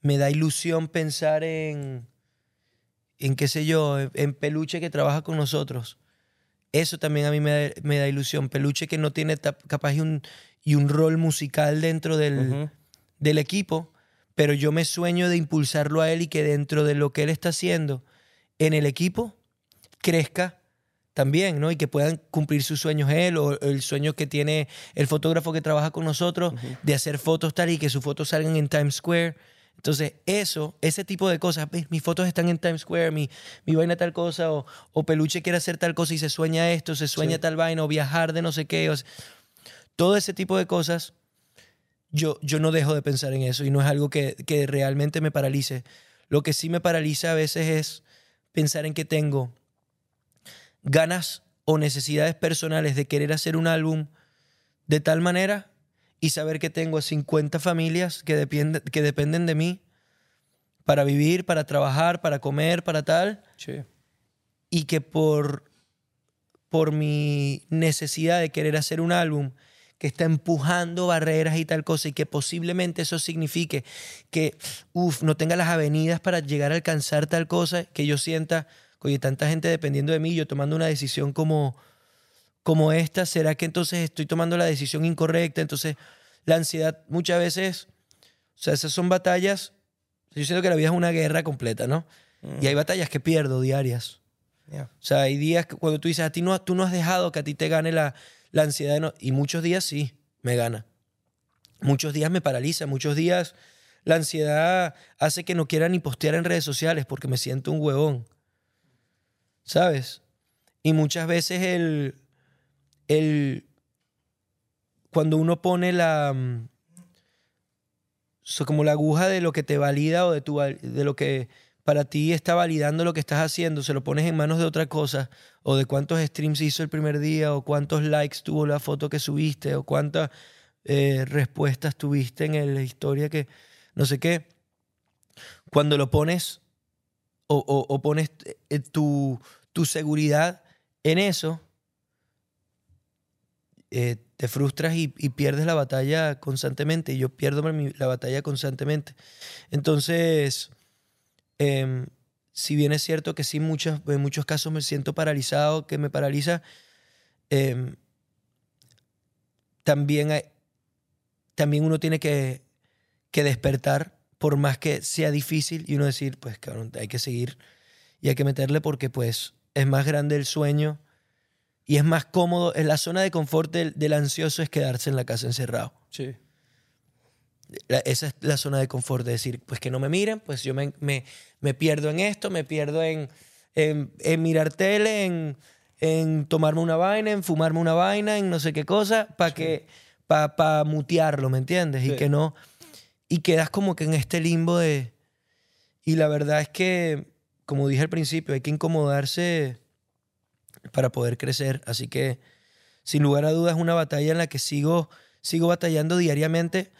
me da ilusión pensar en, en qué sé yo, en, Peluche que trabaja con nosotros. Eso también a mí me da, me da ilusión. Peluche que no tiene capaz y un, y un rol musical dentro del, del equipo pero yo me sueño de impulsarlo a él y que dentro de lo que él está haciendo en el equipo crezca también, ¿no? Y que puedan cumplir sus sueños él o el sueño que tiene el fotógrafo que trabaja con nosotros de hacer fotos tal y que sus fotos salgan en Times Square. Entonces, eso, ese tipo de cosas, mis fotos están en Times Square, mi, mi vaina tal cosa, o, o, Peluche quiere hacer tal cosa y se sueña esto, se sueña tal vaina, o viajar de no sé qué. todo ese tipo de cosas yo, yo no dejo de pensar en eso y no es algo que, que realmente me paralice. Lo que sí me paraliza a veces es pensar en que tengo ganas o necesidades personales de querer hacer un álbum de tal manera y saber que tengo 50 familias que, que dependen de mí para vivir, para trabajar, para comer, para tal. Y que por, por mi necesidad de querer hacer un álbum que está empujando barreras y tal cosa y que posiblemente eso signifique que, uff, no tenga las avenidas para llegar a alcanzar tal cosa, que yo sienta, oye, tanta gente dependiendo de mí, yo tomando una decisión como, como esta, ¿será que entonces estoy tomando la decisión incorrecta? Entonces, la ansiedad muchas veces, o sea, esas son batallas, yo siento que la vida es una guerra completa, ¿no? Y hay batallas que pierdo diarias. O sea, hay días que cuando tú dices, a ti no, tú no has dejado que a ti te gane la, la ansiedad no, y muchos días sí, me gana. Muchos días me paraliza, muchos días la ansiedad hace que no quiera ni postear en redes sociales porque me siento un huevón. ¿Sabes? Y muchas veces el, el cuando uno pone la mm, como la aguja de lo que te valida o de, tu, de lo que para ti está validando lo que estás haciendo, se lo pones en manos de otra cosa, o de cuántos streams hizo el primer día, o cuántos likes tuvo la foto que subiste, o cuántas eh, respuestas tuviste en la historia que no sé qué. Cuando lo pones o, pones eh, tu, tu, seguridad en eso, eh, te frustras y, pierdes la batalla constantemente. Y yo pierdo la batalla constantemente. Entonces Em, si bien es cierto que sí, muchos, en muchos casos me siento paralizado, que me paraliza, em, también, también uno tiene que, que, despertar, por más que sea difícil, y uno decir, pues cabrón, hay que seguir y hay que meterle porque pues es más grande el sueño y es más cómodo. En la zona de confort del, del ansioso es quedarse en la casa encerrado. Sí. La- esa es la zona de confort, de decir, pues que no me miren, pues yo me, me- me pierdo en esto, me pierdo en, en, en mirar tele, en, en tomarme una vaina, en fumarme una vaina, en no sé qué cosa, para que para mutearlo, ¿me entiendes? Sí. Y que no y quedas como que en este limbo de y la verdad es que como dije al principio, hay que incomodarse para poder crecer, así que sin lugar a dudas es una batalla en la que sigo sigo batallando diariamente.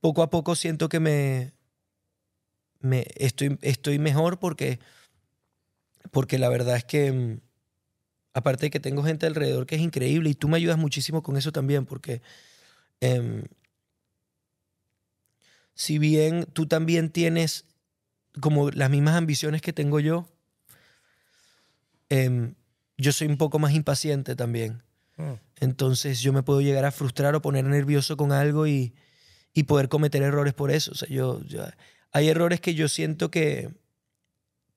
Poco a poco siento que me, estoy, estoy mejor porque, porque la verdad es que, mm, aparte de que tengo gente alrededor que es increíble y tú me ayudas muchísimo con eso también, porque em, si bien tú también tienes como las mismas ambiciones que tengo yo, em, yo soy un poco más impaciente también. Mm. Entonces yo me puedo llegar a frustrar o poner nervioso con algo y, y poder cometer errores por eso. O sea, yo, yo- hay errores que yo siento que,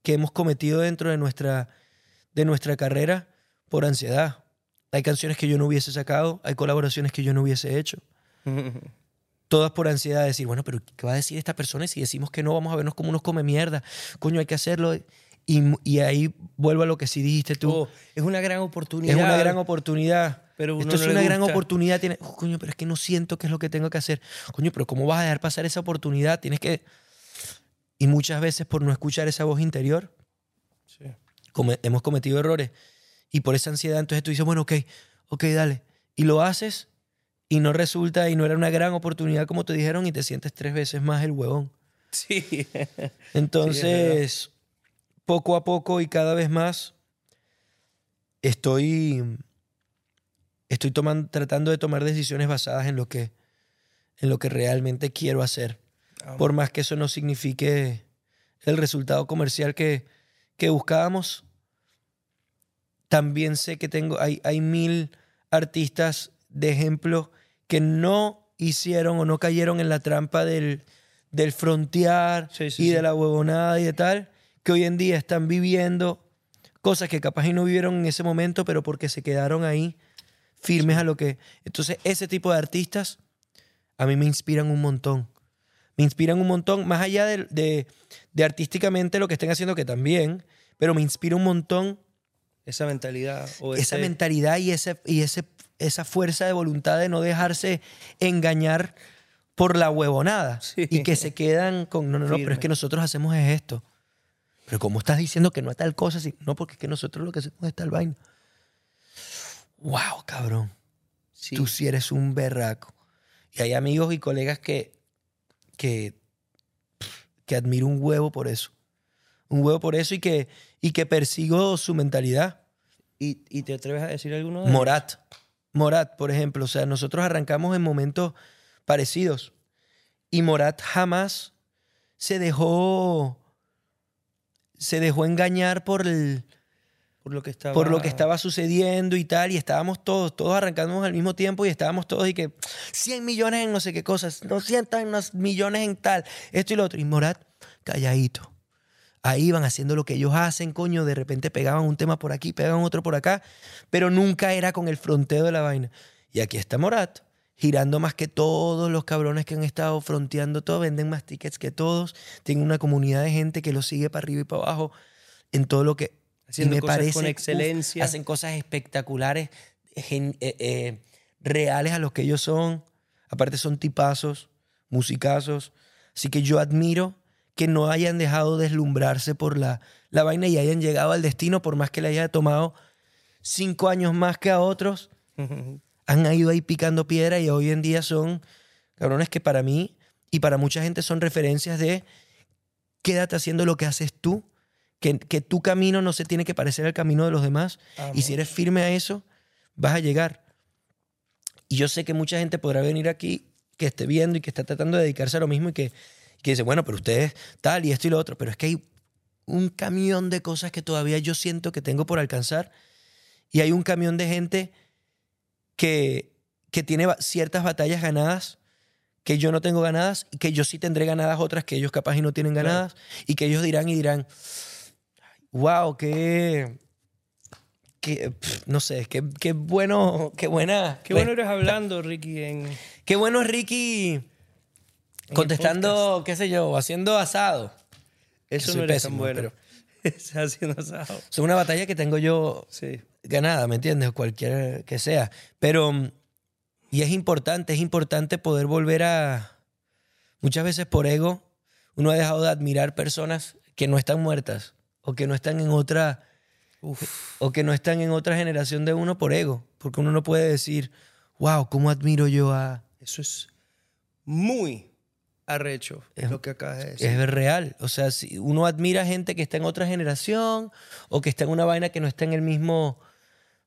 que hemos cometido dentro de nuestra, de nuestra carrera por ansiedad. Hay canciones que yo no hubiese sacado, hay colaboraciones que yo no hubiese hecho. Todas por ansiedad de decir, bueno, pero ¿qué va a decir esta persona? Y si decimos que no, vamos a vernos como unos come mierda. Coño, hay que hacerlo. Y, y ahí vuelvo a lo que sí dijiste tú. Oh, es una gran oportunidad. Es una gran oportunidad. Pero Esto es no le una gran gusta. oportunidad. Tiene, "Oh, coño, pero es que no siento qué es lo que tengo que hacer. Coño, pero ¿cómo vas a dejar pasar esa oportunidad? Tienes que... Y muchas veces por no escuchar esa voz interior, Sí. come- hemos cometido errores. Y por esa ansiedad, entonces tú dices, bueno, ok, ok, dale. Y lo haces y no resulta y no era una gran oportunidad como te dijeron y te sientes tres veces más el huevón. Sí. Entonces, poco a poco y cada vez más, estoy, estoy tomando, tratando de tomar decisiones basadas en lo que, en lo que realmente quiero hacer. Ah, Por más que eso no signifique el resultado comercial que, que buscábamos, también sé que tengo, hay, hay mil artistas de ejemplo que no hicieron o no cayeron en la trampa del, del frontear Sí, sí, y sí. de la huevonada y de tal, que hoy en día están viviendo cosas que capaz y no vivieron en ese momento, pero porque se quedaron ahí firmes a lo que... Entonces, ese tipo de artistas a mí me inspiran un montón. Me inspiran un montón, más allá de, de- de artísticamente lo que estén haciendo, que también, pero me inspira un montón Esa mentalidad. O esa ese- mentalidad y, ese, y ese, esa fuerza de voluntad de no dejarse engañar por la huevonada Sí. y que se quedan con, no, no, no, pero es que nosotros hacemos es esto. Pero ¿cómo estás diciendo que no es tal cosa? Si, no, porque es que nosotros lo que hacemos es tal vaina. Wow, cabrón. Sí. Tú sí eres un berraco. Y hay amigos y colegas que, que, que admiro un huevo por eso. Un huevo por eso y que, y que persigo su mentalidad. ¿Y, y te atreves a decir alguno de ellos? Morat. Morat, por ejemplo. O sea, nosotros arrancamos en momentos parecidos. Y Morat jamás se dejó. Se dejó engañar por, el, Por lo que estaba... por lo que estaba sucediendo y tal. Y estábamos todos, todos arrancamos al mismo tiempo y estábamos todos y que 100 millones en no sé qué cosas, 200 en nos- millones en tal, esto y lo otro. Y Morat, calladito. Ahí iban haciendo lo que ellos hacen, coño. De repente pegaban un tema por aquí, pegaban otro por acá, pero nunca era con el fronteo de la vaina. Y aquí está Morat, girando más que todos los cabrones que han estado fronteando todo, venden más tickets que todos, tienen una comunidad de gente que los sigue para arriba y para abajo en todo lo que... Haciendo y me cosas parece, con uf, excelencia. hacen cosas espectaculares, gen- eh, eh, reales a los que ellos son. Aparte son tipazos, musicazos. Así que yo admiro que no hayan dejado deslumbrarse por la, la vaina y hayan llegado al destino, por más que le haya tomado cinco años más que a otros, han ido ahí picando piedra y hoy en día son cabrones que para mí y para mucha gente son referencias de quédate haciendo lo que haces tú, que, que tu camino no se tiene que parecer al camino de los demás y si eres firme a eso, vas a llegar. Y yo sé que mucha gente podrá venir aquí que esté viendo y que está tratando de dedicarse a lo mismo y que, que dice, bueno, pero ustedes tal y esto y lo otro, pero es que hay un camión de cosas que todavía yo siento que tengo por alcanzar y hay un camión de gente que, que tiene ciertas batallas ganadas que yo no tengo ganadas y que yo sí tendré ganadas otras que ellos capaz y no tienen Claro. ganadas y que ellos dirán y dirán, wow, qué, pff, no sé, qué, qué bueno, qué buena. Qué bueno eres hablando, Ricky, en... Qué bueno es Ricky contestando, qué sé yo, haciendo asado. Eso no pésimo, tan bueno. pero- haciendo asado. Es una batalla que tengo yo Sí. Ganada, ¿me entiendes? Cualquier que sea. Pero, mm, y es importante, es importante poder volver a, muchas veces por ego, uno ha dejado de admirar personas que no están muertas o que no están en otra, o que no están en otra generación de uno por ego, porque uno no puede decir, wow, ¿cómo admiro yo a... Eso es muy arrecho, Es- lo que acabas de decir. Es real. O sea, si uno admira gente que está en otra generación o que está en una vaina que no está en el mismo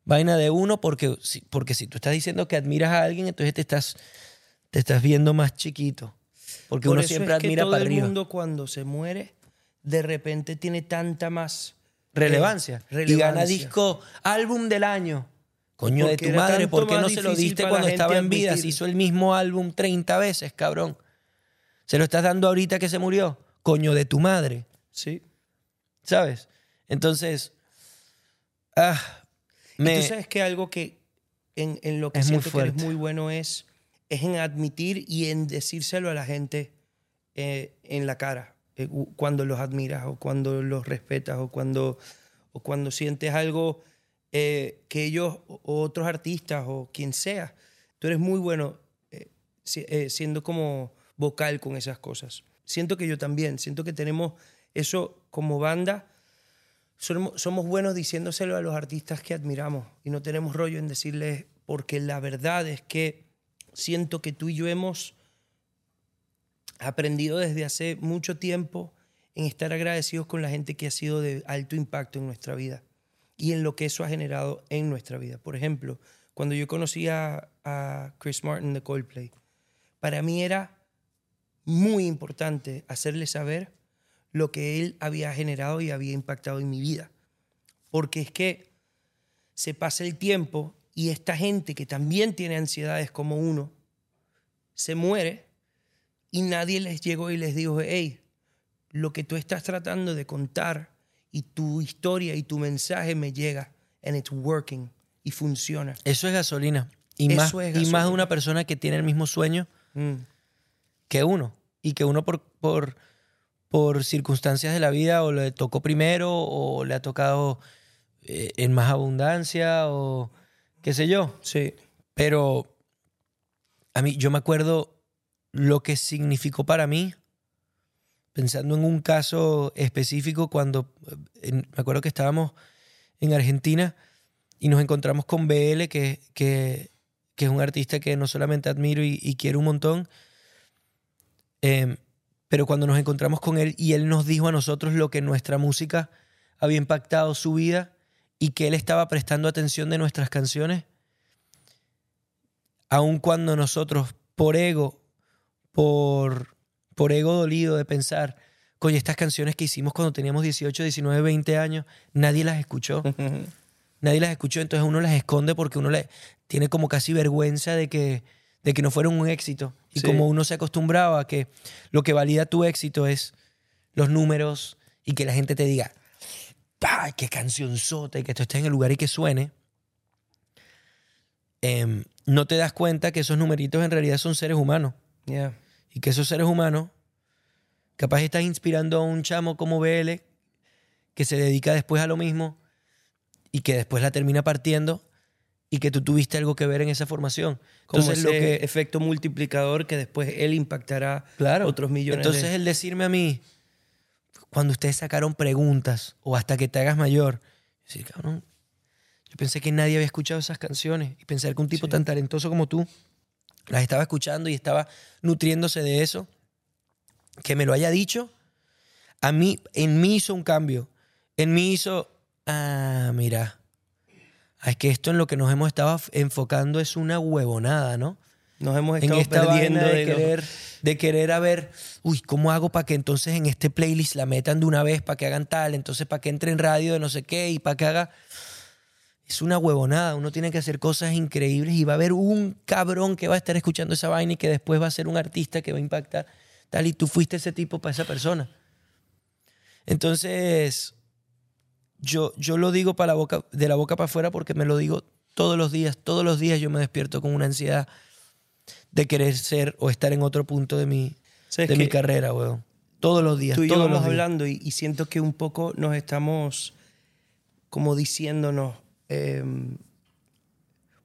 vaina de uno, porque, si- porque si tú estás diciendo que admiras a alguien, entonces te estás, te estás viendo más chiquito. Porque Por uno siempre es que admira todo para el mundo cuando se muere, de repente tiene tanta más Relevancia. eh, Y gana disco, álbum del año. Coño de tu madre, ¿por qué no se lo diste cuando estaba en vida? Se hizo el mismo álbum 30 veces, cabrón. ¿Se lo estás dando ahorita que se murió? Coño de tu madre. Sí. ¿Sabes? Entonces, ah, Y me, tú sabes que algo que en, en lo que Es siento que eres muy bueno es, es en admitir y en decírselo a la gente eh, en la cara, eh, cuando los admiras o cuando los respetas o cuando, o cuando sientes algo eh, que ellos o otros artistas o quien sea, tú eres muy bueno si- siendo como vocal con esas cosas. Siento que yo también, siento que tenemos eso como banda somos, buenos diciéndoselo a los artistas que admiramos y no tenemos rollo en decirles, porque la verdad es que siento que tú y yo hemos aprendido desde hace mucho tiempo en estar agradecidos con la gente que ha sido de alto impacto en nuestra vida y en lo que eso ha generado en nuestra vida. Por ejemplo, cuando yo conocí a, a Chris Martin de Coldplay, para mí era muy importante hacerle saber lo que él había generado y había impactado en mi vida. Porque es que se pasa el tiempo y esta gente que también tiene ansiedades como uno, se muere y nadie les llegó y les dijo, hey, lo que tú estás tratando de contar y tu historia y tu mensaje me llega and it's working y funciona. eso es gasolina. Y, Eso más, es y más una persona que tiene el mismo sueño Mm. que uno. Y que uno por, por, por circunstancias de la vida o le tocó primero o le ha tocado eh, en más abundancia o qué sé yo. Sí, Pero a mí, yo me acuerdo lo que significó para mí, pensando en un caso específico, cuando eh, en- me acuerdo que estábamos en Argentina y nos encontramos con BL, que, que, que es un artista que no solamente admiro y, y quiero un montón, em, pero cuando nos encontramos con él y él nos dijo a nosotros lo que nuestra música había impactado su vida y que él estaba prestando atención de nuestras canciones, aun cuando nosotros, por ego, por, por ego dolido de pensar, coño, estas canciones que hicimos cuando teníamos 18, 19, 20 años, nadie las escuchó. nadie las escuchó, entonces uno las esconde porque uno le tiene como casi vergüenza de que, de que no fueron un éxito. Y Sí. como uno se acostumbraba a que lo que valida tu éxito es los números y que la gente te diga, ¡ay, qué canción sota! Y que tú estés en el lugar y que suene. em, no te das cuenta que esos numeritos en realidad son seres humanos. yeah. Y que esos seres humanos, capaz estás inspirando a un chamo como BL, que se dedica después a lo mismo y que después la termina partiendo y que tú tuviste algo que ver en esa formación. Como Entonces, ese lo que, efecto multiplicador que después él impactará claro, otros millones Entonces, de... el decirme a mí, cuando ustedes sacaron preguntas o hasta que te hagas mayor, decir, cabrón, yo pensé que nadie había escuchado esas canciones y pensar que un tipo Sí. tan talentoso como tú las estaba escuchando y estaba nutriéndose de eso, que me lo haya dicho, a mí, en mí hizo un cambio. En mí hizo, ah, mira, es que esto en lo que nos hemos estado enfocando es una huevonada, ¿no? Nos hemos En estado esta perdiendo vaina de, de los- querer, de querer a ver, uy, ¿cómo hago para que entonces en este playlist la metan de una vez, para que hagan tal, entonces para que entre en radio de no sé qué y para que haga... Es una huevonada, uno tiene que hacer cosas increíbles y va a haber un cabrón que va a estar escuchando esa vaina y que después va a ser un artista que va a impactar tal y tú fuiste ese tipo para esa persona. Entonces, yo, yo lo digo para la boca, de la boca para afuera porque me lo digo todos los días. Todos los días yo me despierto con una ansiedad de querer ser o estar en otro punto de mi, ¿Sabes de mi carrera, weón. Todos los días. Tú y yo todos vamos los días. hablando y, y siento que un poco nos estamos como diciéndonos eh,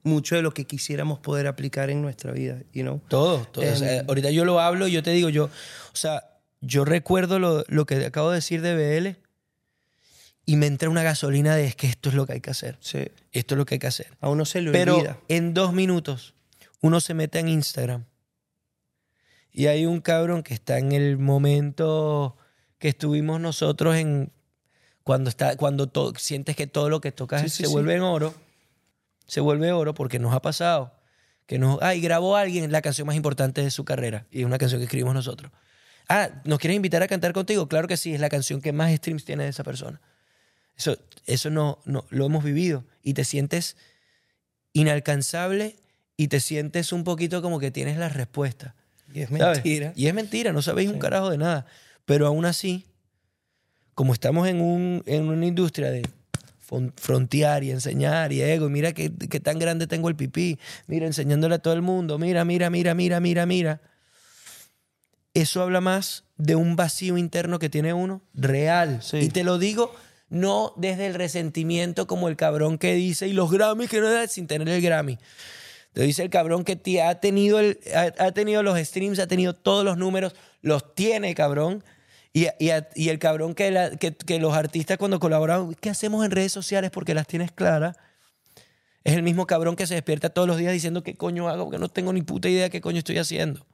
mucho de lo que quisiéramos poder aplicar en nuestra vida, you know? Todo, todo. O sea, Em, ahorita yo lo hablo y yo te digo, yo, o sea, yo recuerdo lo, lo que acabo de decir de BL y me entra una gasolina de es que esto es lo que hay que hacer. Sí. Esto es lo que hay que hacer. A uno se le Pero olvida. en dos minutos uno se mete en Instagram y hay un cabrón que está en el momento que estuvimos nosotros en cuando está cuando to- sientes que todo lo que tocas sí, se sí. vuelve en oro se vuelve oro porque nos ha pasado que nos ay grabó alguien la canción más importante de su carrera y es una canción que escribimos nosotros ah nos quieres invitar a cantar contigo claro que sí es la canción que más streams tiene de esa persona eso eso no, no lo hemos vivido y te sientes inalcanzable y te sientes un poquito como que tienes la respuesta. Y es ¿sabes? mentira. Y es mentira, no sabéis un carajo de nada. Pero aún así, como estamos en, un, en una industria de frontear y enseñar y ego, mira qué, qué tan grande tengo el pipí, mira, enseñándole a todo el mundo, mira, mira, mira, mira, mira, mira. Eso habla más de un vacío interno que tiene uno real. Sí. Y te lo digo no desde el resentimiento como el cabrón que dice, y los Grammys que no da sin tener el Grammy. Te dice el cabrón que ti- ha tenido, el, ha, tenido los streams, ha tenido todos los números, los tiene, cabrón. Y, y, el cabrón que, los artistas cuando colaboran, ¿qué hacemos en redes sociales? Porque las tienes claras. Es el mismo cabrón que se despierta todos los días diciendo qué coño hago, porque no tengo ni puta idea qué coño estoy haciendo.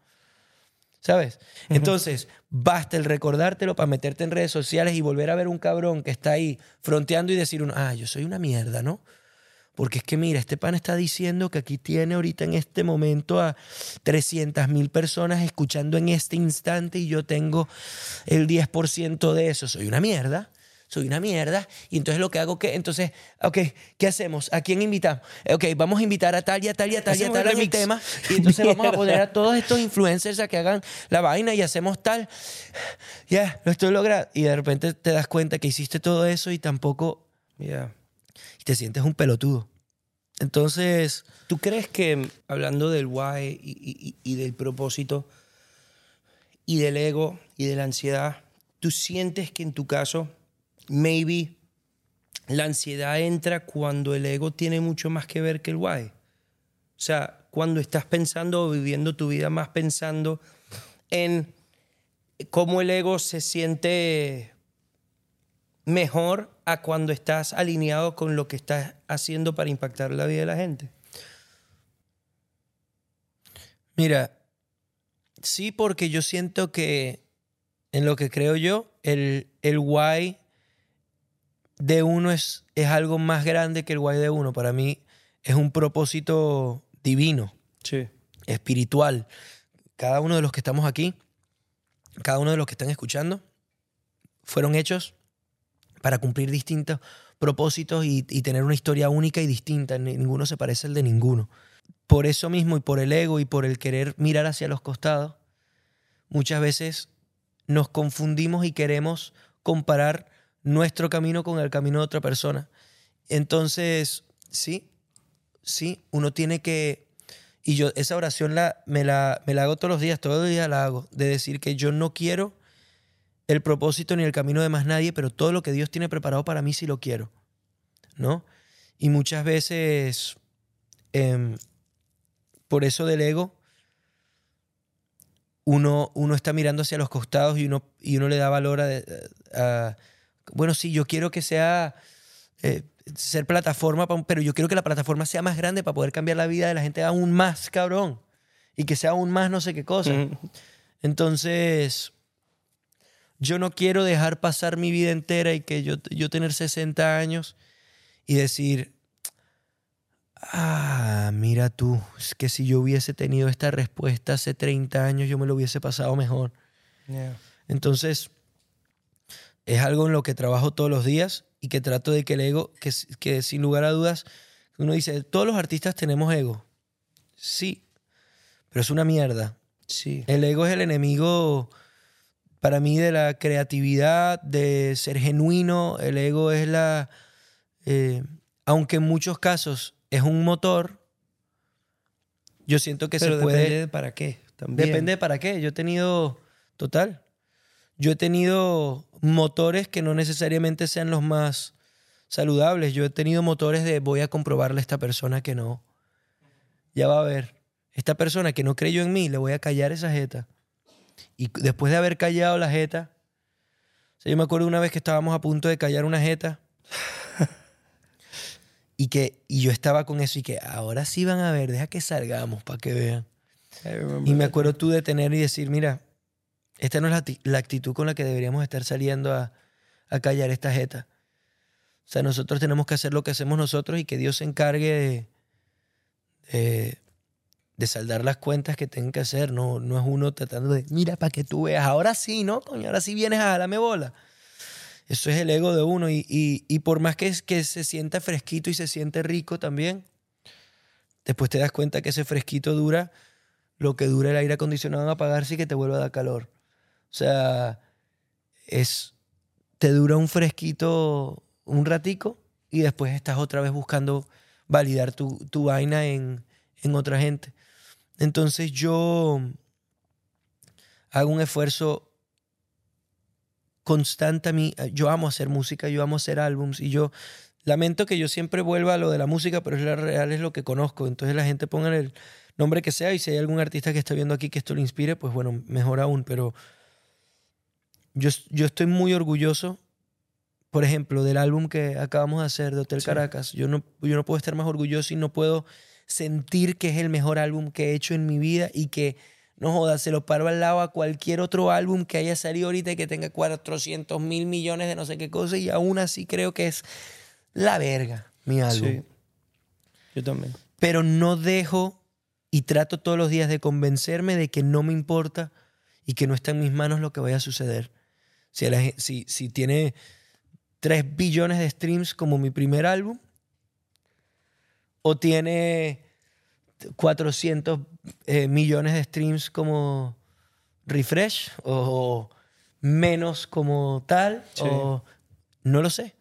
¿Sabes? Entonces, basta el recordártelo para meterte en redes sociales y volver a ver un cabrón que está ahí fronteando y decir, ah, yo soy una mierda, ¿no? Porque es que mira, este pan está diciendo que aquí tiene ahorita en este momento a 300 mil personas escuchando en este instante y yo tengo el 10% de eso. Soy una mierda. Soy una mierda. Y entonces lo que hago que, entonces, ok, ¿qué hacemos? ¿A quién invitamos? Ok, vamos a invitar a tal y a tal y a tal y a tal el remix. tema. Y entonces vamos a poner a todos estos influencers a que hagan la vaina y hacemos tal. Ya, lo estoy logrando. Y de repente te das cuenta que hiciste todo eso y tampoco Yeah. y te sientes un pelotudo. Entonces, ¿Tú crees que, hablando del why y, y- y del propósito y del ego y de la ansiedad, tú sientes que en tu caso, maybe la ansiedad entra cuando el ego tiene mucho más que ver que el why? O sea, cuando estás pensando o viviendo tu vida más pensando en cómo el ego se siente mejor a cuando estás alineado con lo que estás haciendo para impactar la vida de la gente. mira, sí, porque yo siento que en lo que creo yo, el, el why de uno es, es algo más grande que el why de uno. Para mí es un propósito divino. Sí. espiritual. Cada uno de los que estamos aquí, cada uno de los que están escuchando, fueron hechos para cumplir distintos propósitos y, y tener una historia única y distinta. Ni- Ninguno se parece al de ninguno. Por eso mismo y por el ego y por el querer mirar hacia los costados, muchas veces nos confundimos y queremos comparar nuestro camino con el camino de otra persona. Entonces, sí, sí, uno tiene que y yo esa oración la, me, la, me la hago todos los días, todos los días la hago, de decir que yo no quiero el propósito ni el camino de más nadie, pero todo lo que Dios tiene preparado para mí sí lo quiero, ¿no? Y muchas veces, em, por eso del ego, uno, uno está mirando hacia los costados y uno, y uno le da valor a, a- bueno, sí, yo quiero que sea eh, ser plataforma, pero yo quiero que la plataforma sea más grande para poder cambiar la vida de la gente aún más, cabrón. Y que sea aún más no sé qué cosa. Entonces, yo no quiero dejar pasar mi vida entera y que yo, yo tener 60 años y decir, ah, mira tú, es que si yo hubiese tenido esta respuesta hace 30 años, yo me lo hubiese pasado mejor. Yeah. Entonces, es algo en lo que trabajo todos los días y que trato de que el ego, que, que sin lugar a dudas, uno dice, todos los artistas tenemos ego. Sí, pero es una mierda. Sí. El ego es el enemigo para mí de la creatividad, de ser genuino. El ego es la, eh, aunque en muchos casos es un motor, yo siento que Pero se puede... depende de para qué. También. Depende de para qué. Yo he tenido, total, yo he tenido motores que no necesariamente sean los más saludables. Yo he tenido motores de voy a comprobarle a esta persona que no. Ya va a ver. Esta persona que no creyó en mí, le voy a callar esa jeta. Y después de haber callado la jeta, o sea, yo me acuerdo una vez que estábamos a punto de callar una jeta y que y yo estaba con eso y que ahora sí van a ver, deja que salgamos para que vean. Y me acuerdo tú de tener y decir, mira, esta no es la, la actitud con la que deberíamos estar saliendo a, a callar esta jeta. O sea, nosotros tenemos que hacer lo que hacemos nosotros y que Dios se encargue de, de, de saldar las cuentas que tengan que hacer. No, no es uno tratando de, mira, para que tú veas, ahora sí, ¿no? Coño, ahora sí vienes a darme bola. Eso es el ego de uno. Y, y- y por más que, que se sienta fresquito y se siente rico también, después te das cuenta que ese fresquito dura lo que dura el aire acondicionado en apagarse y que te vuelva a dar calor. O sea, es, te dura un fresquito un ratico y después estás otra vez buscando validar tu, tu vaina en, en otra gente. Entonces yo hago un esfuerzo constante a mí. Yo amo hacer música, yo amo hacer álbums y yo lamento que yo siempre vuelva a lo de la música, pero es la real, es lo que conozco. Entonces la gente ponga el nombre que sea y si hay algún artista que está viendo aquí que esto le inspire, pues bueno, mejor aún. Pero yo, yo estoy muy orgulloso, por ejemplo, del álbum que acabamos de hacer de Hotel Sí. Caracas. Yo no, yo no puedo estar más orgulloso y no puedo sentir que es el mejor álbum que he hecho en mi vida y que, no jodas, se lo paro al lado a cualquier otro álbum que haya salido ahorita y que tenga 400 mil millones de no sé qué cosa y aún así creo que es la verga mi álbum Sí. Yo también. pero no dejo y trato todos los días de convencerme de que no me importa y que no está en mis manos lo que vaya a suceder. Si, la si, si tiene 3 billones de streams como mi primer álbum, o tiene 400 eh, millones de streams como Refresh, o menos como tal, Sí. o no lo sé.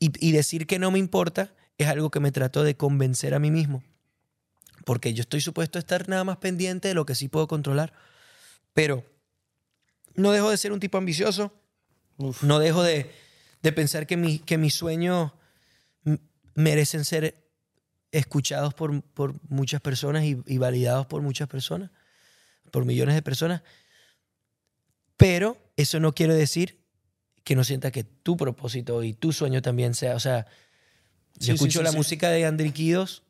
Y, y decir que no me importa es algo que me trato de convencer a mí mismo. Porque yo estoy supuesto a estar nada más pendiente de lo que sí puedo controlar. Pero no dejo de ser un tipo ambicioso. Uf. No dejo de, de pensar que, mi, que mis sueños merecen ser escuchados por, por muchas personas y, y validados por muchas personas, por millones de personas. Pero eso no quiere decir que no sienta que tu propósito y tu sueño también sea. O sea, yo sí, escucho sí, la música de Andriquidos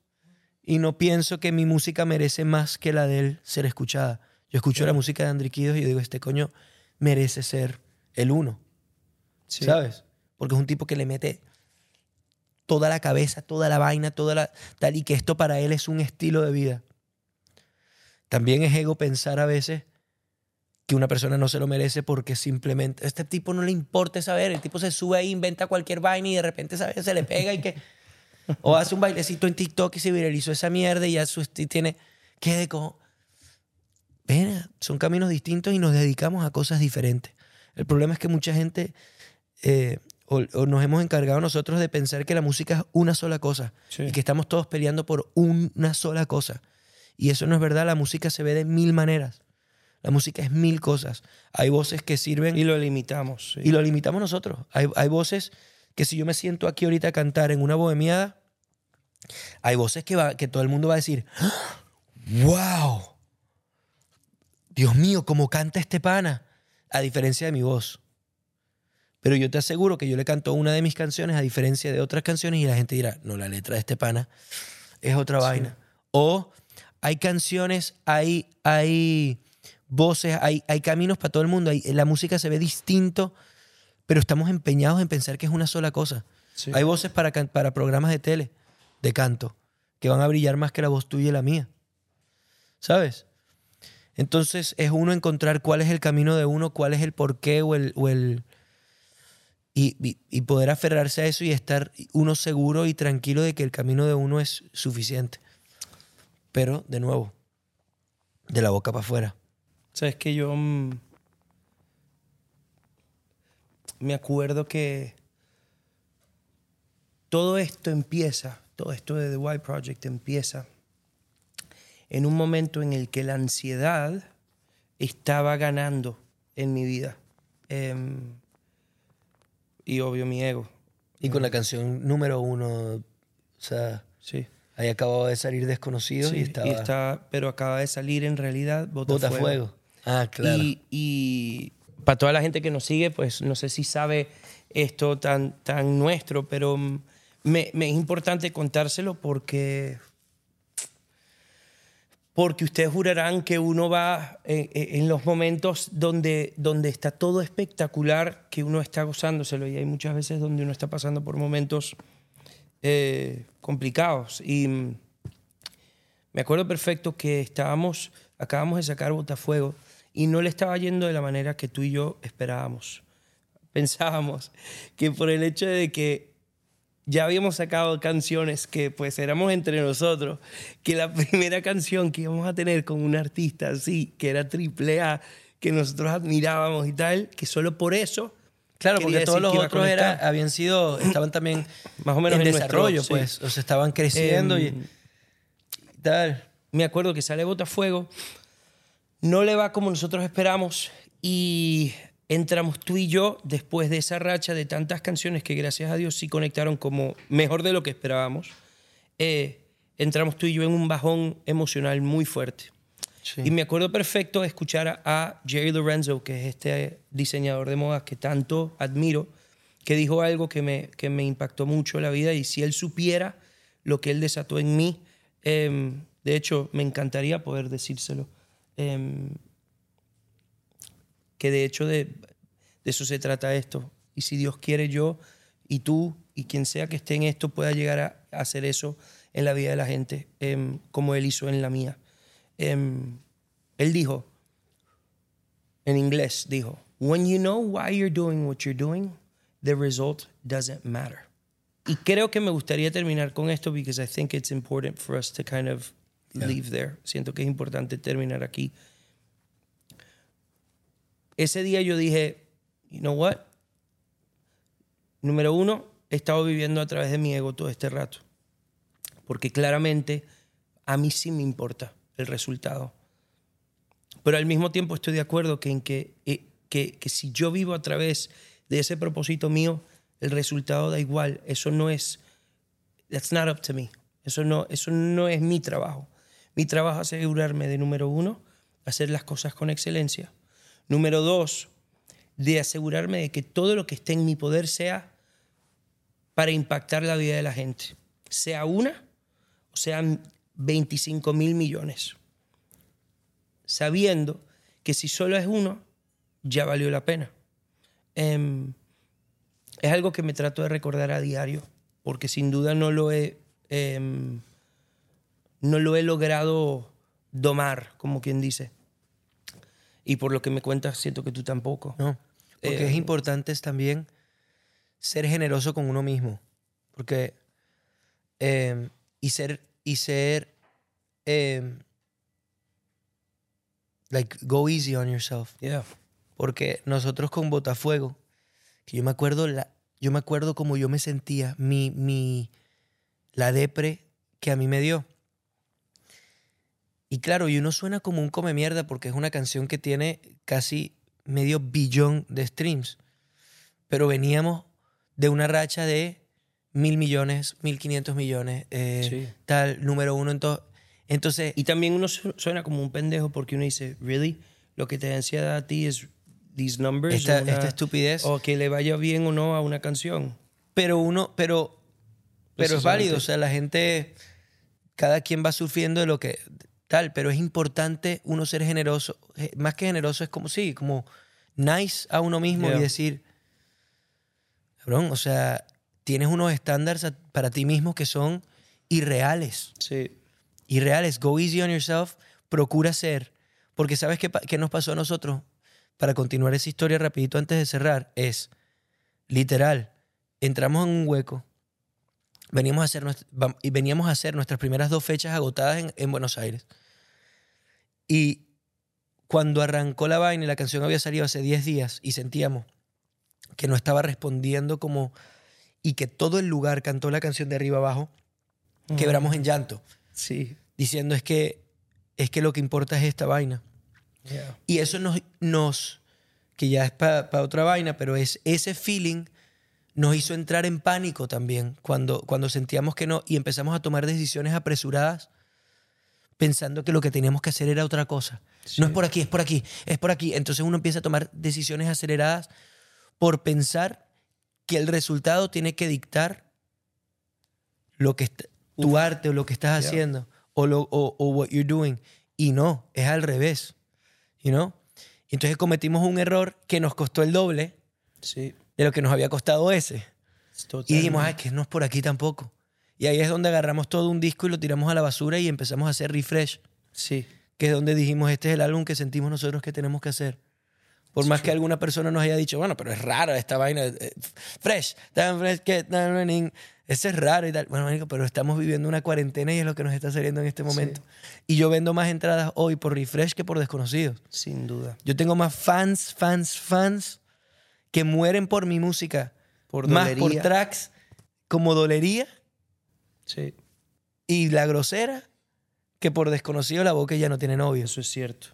y no pienso que mi música merece más que la de él ser escuchada. Yo escucho la música de Andriquidos y yo digo, este coño merece ser el uno. Sí. ¿sabes? Porque es un tipo que le mete toda la cabeza, toda la vaina, toda la tal y que esto para él es un estilo de vida. También es ego pensar a veces que una persona no se lo merece porque simplemente este tipo no le importa saber, el tipo se sube ahí, inventa cualquier vaina y de repente se le pega y que o hace un bailecito en TikTok y se viralizó esa mierda y ya su esti- tiene que de co Ven, son caminos distintos y nos dedicamos a cosas diferentes. El problema es que mucha gente eh, o, o nos hemos encargado nosotros de pensar que la música es una sola cosa Sí. y que estamos todos peleando por una sola cosa. Y eso no es verdad, la música se ve de mil maneras. La música es mil cosas. Hay voces que sirven Y lo limitamos. sí. y lo limitamos nosotros. Hay, hay voces que si yo me siento aquí ahorita a cantar en una bohemiada, hay voces que, va, que todo el mundo va a decir, ¡Ah! ¡Wow! Dios mío, cómo canta este pana, a diferencia de mi voz. Pero yo te aseguro que yo le canto una de mis canciones a diferencia de otras canciones y la gente dirá, no, la letra de este pana es otra vaina. O hay canciones, hay, hay voces, hay, hay caminos para todo el mundo. hay- la música se ve distinto, pero estamos empeñados en pensar que es una sola cosa. Sí. Hay voces para, para programas de tele, de canto, que van a brillar más que la voz tuya y la mía. ¿Sabes? Entonces es uno encontrar cuál es el camino de uno, cuál es el porqué o el... O el y, y- y poder aferrarse a eso y estar uno seguro y tranquilo de que el camino de uno es suficiente. Pero, de nuevo, de la boca para afuera. Sabes que yo. mm, me acuerdo que todo esto empieza, todo esto de The White Project empieza en un momento en el que la ansiedad estaba ganando en mi vida. Em, y obvio mi ego. Y con la canción número uno, o sea, Sí. ahí acababa de salir desconocido Sí, y estaba... está- pero acaba de salir en realidad Botafuego. Botafuego. Ah, claro. Y, y para toda la gente que nos sigue, pues no sé si sabe esto tan, tan nuestro, pero me, me es importante contárselo porque, porque ustedes jurarán que uno va eh, eh, en los momentos donde, donde está todo espectacular, que uno está gozándoselo y hay muchas veces donde uno está pasando por momentos eh, complicados. Y mm, me acuerdo perfecto que estábamos, acabamos de sacar Botafuego y no le estaba yendo de la manera que tú y yo esperábamos. Pensábamos que por el hecho de que ya habíamos sacado canciones que pues éramos entre nosotros, que la primera canción que íbamos a tener con un artista así, que era triple A, que nosotros admirábamos y tal, que solo por eso... Claro, porque todos los otros era, habían sido, estaban también Más o menos en en nuestro- desarrollo, sí. pues. O sea, estaban creciendo y, Em, y tal. me acuerdo que sale Botafuego, no le va como nosotros esperamos y entramos tú y yo después de esa racha de tantas canciones que gracias a Dios sí conectaron como mejor de lo que esperábamos. eh, entramos tú y yo en un bajón emocional muy fuerte. Sí. Y me acuerdo perfecto de escuchar a, a Jerry Lorenzo, que es este diseñador de modas que tanto admiro, que dijo algo que me, que me impactó mucho la vida y si él supiera lo que él desató en mí, em, de hecho me encantaría poder decírselo, em, que de hecho de, de eso se trata esto. Y si Dios quiere yo y tú y quien sea que esté en esto pueda llegar a, a hacer eso en la vida de la gente, em, como él hizo en la mía. Em, él dijo, en inglés, dijo, When you know why you're doing what you're doing, the result doesn't matter. Y creo que me gustaría terminar con esto because I think it's important for us to kind of leave there. Siento que es importante terminar aquí. Ese día yo dije, you know what? Número uno, he estado viviendo a través de mi ego todo este rato. Porque claramente a mí sí me importa el resultado. Pero al mismo tiempo estoy de acuerdo que, en que, eh, que, que si yo vivo a través de ese propósito mío, el resultado da igual. Eso no es, that's not up to me. Eso no, eso no es mi trabajo. Mi trabajo es asegurarme de, número uno, hacer las cosas con excelencia. Número dos, de asegurarme de que todo lo que esté en mi poder sea para impactar la vida de la gente. Sea una o sean 25 mil millones. Sabiendo que si solo es uno, ya valió la pena. Em, es algo que me trato de recordar a diario, porque sin duda no lo he, em, no lo he logrado domar, como quien dice. Y por lo que me cuentas, siento que tú tampoco. No, porque Eh, es importante es también ser generoso con uno mismo. Porque. eh, y ser. Y ser. eh, like, go easy on yourself. Yeah. Porque nosotros con Botafuego, que yo me acuerdo, la, yo me acuerdo como yo me sentía, mi, mi, la depre que a mí me dio. Y claro, y uno suena como un come mierda porque es una canción que tiene casi medio billón de streams. Pero veníamos de una racha de mil millones, mil quinientos millones, eh, Sí. tal, número uno. Entonces, entonces Y también uno su- suena como un pendejo porque uno dice, ¿really? Lo que te da ansiedad a ti es these numbers. esta, una- esta estupidez. O que le vaya bien o no a una canción. Pero uno, pero, pero es válido. O sea, la gente, cada quien va sufriendo de lo que tal, pero es importante uno ser generoso. Eh, Más que generoso es como, sí, como nice a uno mismo Yeah. y decir, cabrón, o sea, tienes unos estándares para ti mismo que son irreales. Sí. Irreales. Go easy on yourself. Procura ser. Porque ¿sabes qué, qué nos pasó a nosotros? Para continuar esa historia rapidito antes de cerrar, es literal. Entramos en un hueco. Veníamos a hacer, veníamos a hacer nuestras primeras dos fechas agotadas en, en Buenos Aires. Y cuando arrancó la vaina y la canción había salido hace 10 días y sentíamos que no estaba respondiendo como... Y que todo el lugar cantó la canción de arriba abajo, quebramos en llanto, Sí. diciendo es que, es que lo que importa es esta vaina. Yeah. Y eso nos, nos que ya es para otra vaina, pero es ese feeling nos hizo entrar en pánico también cuando, cuando sentíamos que no y empezamos a tomar decisiones apresuradas pensando que lo que teníamos que hacer era otra cosa. No es por aquí, es por aquí, es por aquí. Entonces uno empieza a tomar decisiones aceleradas por pensar que el resultado tiene que dictar lo que est- tu arte o lo que estás Yeah. haciendo o, lo, o, o what you're doing. Y no, es al revés. You know? Entonces cometimos un error que nos costó el doble Sí. de lo que nos había costado ese. Y dijimos, ay, que no es por aquí tampoco. Y ahí es donde agarramos todo un disco y lo tiramos a la basura y empezamos a hacer refresh, Sí. que es donde dijimos, este es el álbum que sentimos nosotros que tenemos que hacer. Por más que alguna persona nos haya dicho, bueno, pero es raro esta vaina, eh, fresh, tan fresh que tan running. Ese es raro y tal. Bueno, pero estamos viviendo una cuarentena y es lo que nos está saliendo en este momento. Y yo vendo más entradas hoy por refresh que por desconocidos. Sin duda. Yo tengo más fans, fans, fans que mueren por mi música. Por más por tracks como dolería Sí. y la grosera que por desconocido la boca ya no tiene novio. Eso es cierto.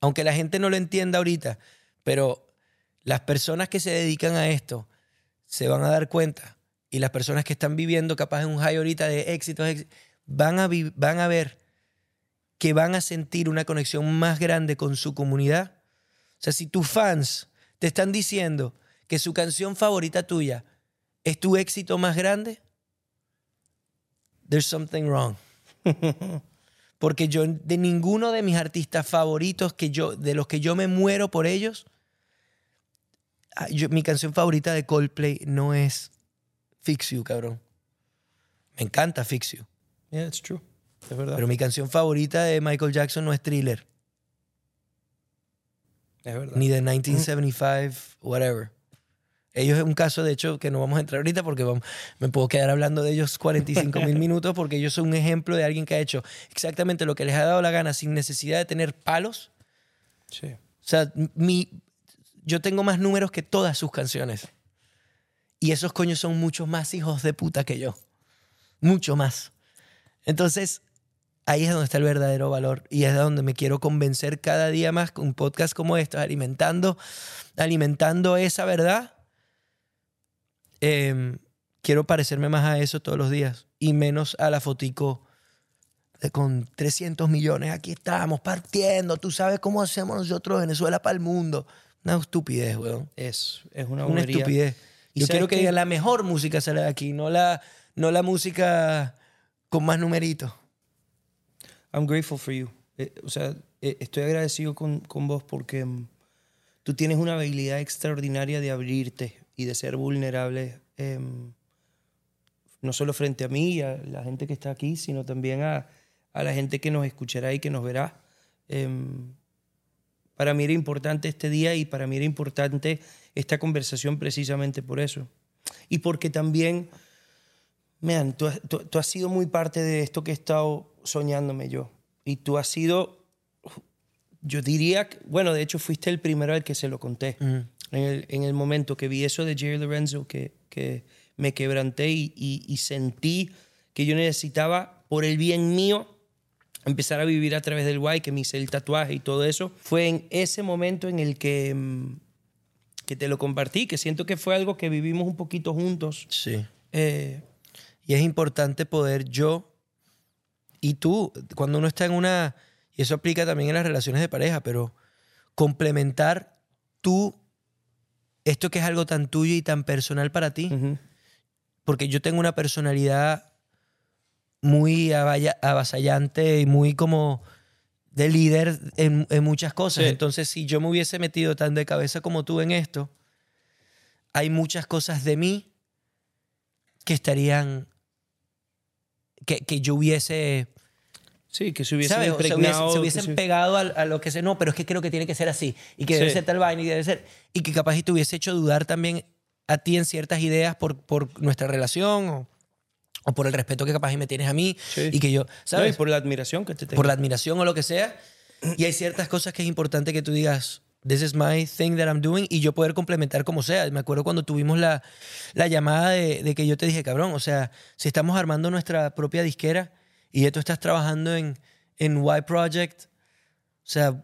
Aunque la gente no lo entienda ahorita, pero las personas que se dedican a esto se van a dar cuenta y las personas que están viviendo capaz en un high ahorita de éxitos, éxi- van a, van a ver que van a sentir una conexión más grande con su comunidad. O sea, si tus fans te están diciendo que su canción favorita tuya es tu éxito más grande, there's something wrong. Porque yo, de ninguno de mis artistas favoritos, que yo, de los que yo me muero por ellos, ah, yo- mi canción favorita de Coldplay no es Fix You, cabrón. Me encanta Fix You. Yeah, it's true. Es verdad. Pero mi canción favorita de Michael Jackson no es Thriller, es verdad. ni de 1975, whatever. Ellos es un caso, de hecho, que no vamos a entrar ahorita porque vamos- me puedo quedar hablando de ellos 45 mil minutos porque ellos son un ejemplo de alguien que ha hecho exactamente lo que les ha dado la gana sin necesidad de tener palos. Sí. O sea, mi, yo tengo más números que todas sus canciones. Y esos coños son muchos más hijos de puta que yo. Mucho más. Entonces, ahí es donde está el verdadero valor. Y es donde me quiero convencer cada día más con un podcast como estos, alimentando, alimentando esa verdad. Eh, quiero parecerme más a eso todos los días y menos a la fotico de con 300 millones. Aquí estamos partiendo. Tú sabes cómo hacemos nosotros Venezuela para el mundo. Una estupidez, weón. Es, es una estupidez. ¿Y Yo quiero que digan la mejor música sale de aquí, no la, no la música con más numeritos. I'm grateful for you. Eh, o sea, eh, estoy agradecido con, con vos porque mm, tú tienes una habilidad extraordinaria de abrirte y de ser vulnerable, em, no solo frente a mí y a la gente que está aquí, sino también a, a la gente que nos escuchará y que nos verá. Em, para mí era importante este día y para mí era importante esta conversación precisamente por eso. Y porque también, man, tú, tú- tú has sido muy parte de esto que he estado soñándome yo. Y tú has sido, yo diría, bueno, de hecho fuiste el primero al que se lo conté. En, el, en el momento que vi eso de Jerry Lorenzo, que, que me quebranté y, y- y sentí que yo necesitaba, por el bien mío, empezar a vivir a través del guay, que me hice el tatuaje y todo eso, fue en ese momento en el que, mm, que te lo compartí, que siento que fue algo que vivimos un poquito juntos. Sí. Eh, Y es importante poder yo y tú, cuando uno está en una, y eso aplica también en las relaciones de pareja, pero complementar tú, esto que es algo tan tuyo y tan personal para ti, porque yo tengo una personalidad muy avasallante y muy como de líder en, en muchas cosas. Sí. Entonces, si yo me hubiese metido tan de cabeza como tú en esto, hay muchas cosas de mí que estarían, que, que yo hubiese, Sí, que se hubiesen ¿sabes? O sea, impregnado. hubiese- se hubiesen se- pegado a, a lo que sé, no, pero es que creo que tiene que ser así y que debe Sí. ser tal vaina y debe ser, y que capaz y te hubiese hecho dudar también a ti en ciertas ideas por, por nuestra relación o, o por el respeto que capaz y me tienes a mí Sí. y que yo, No, y ¿sabes? por la admiración que te tengo. por la admiración o lo que sea. Y hay ciertas cosas que es importante que tú digas, this is my thing that I'm doing y yo poder complementar como sea. Me acuerdo cuando tuvimos la, la llamada de, de que yo te dije, cabrón, o sea, si estamos armando nuestra propia disquera y ya tú estás trabajando en, en Y Project, o sea,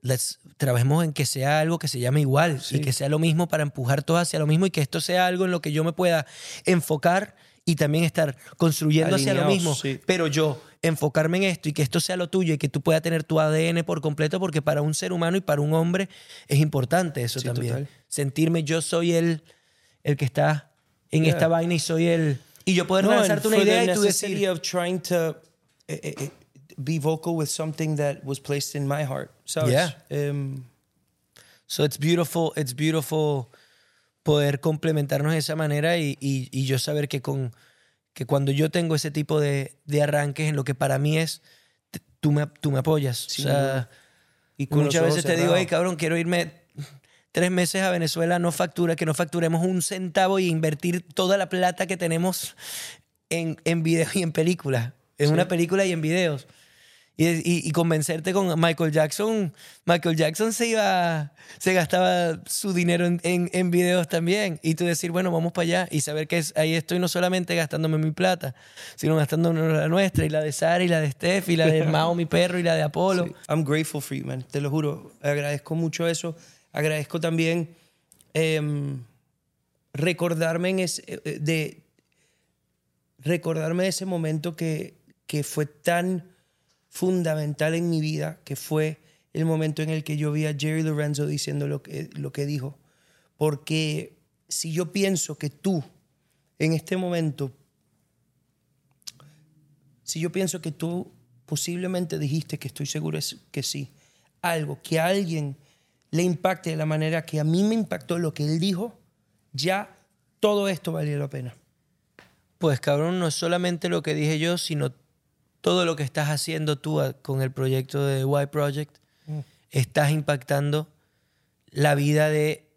let's, trabajemos en que sea algo que se llame igual y que sea lo mismo para empujar todo hacia lo mismo y que esto sea algo en lo que yo me pueda enfocar y también estar construyendo hacia lo Alineados, mismo, sí. pero yo enfocarme en esto y que esto sea lo tuyo y que tú puedas tener tu ADN por completo porque para un ser humano y para un hombre es importante eso Sí, también. total. Sentirme yo soy el, el que está en Yeah. esta vaina y soy el... Y yo poder No, lanzarte una idea y tú decir... of trying to eh, eh, eh, be vocal with something that was placed in my heart, ¿sabes? Yeah. Em, So it's beautiful, it's beautiful poder complementarnos de esa manera y, y- y yo saber que con que cuando yo tengo ese tipo de, de arranques en lo que para mí es, tú me, tú me apoyas. Sin o sea, y muchas veces te digo, hey cabrón, quiero irme tres meses a Venezuela, no factura, que no facturemos un centavo y invertir toda la plata que tenemos en, en videos y en películas. En una película y en videos. Y, y- y convencerte con Michael Jackson. Michael Jackson se iba, se gastaba su dinero en, en, en videos también. Y tú decir, bueno, vamos para allá. Y saber que ahí estoy no solamente gastándome mi plata, sino gastando la nuestra, y la de Sara, y la de Steph, y la de Mao, mi perro, y la de Apolo. Sí. I'm grateful for you, man. Te lo juro. Agradezco mucho eso. Agradezco también em, recordarme eh, de recordarme de ese momento que, que fue tan fundamental en mi vida, que fue el momento en el que yo vi a Jerry Lorenzo diciendo lo que, lo que dijo. Porque si yo pienso que tú, en este momento, si yo pienso que tú posiblemente dijiste, que estoy seguro es que sí, algo que alguien le impacte de la manera que a mí me impactó lo que él dijo, ya todo esto valió la pena. Pues cabrón, no es solamente lo que dije yo, sino todo lo que estás haciendo tú con el proyecto de Y Project. Estás impactando la vida de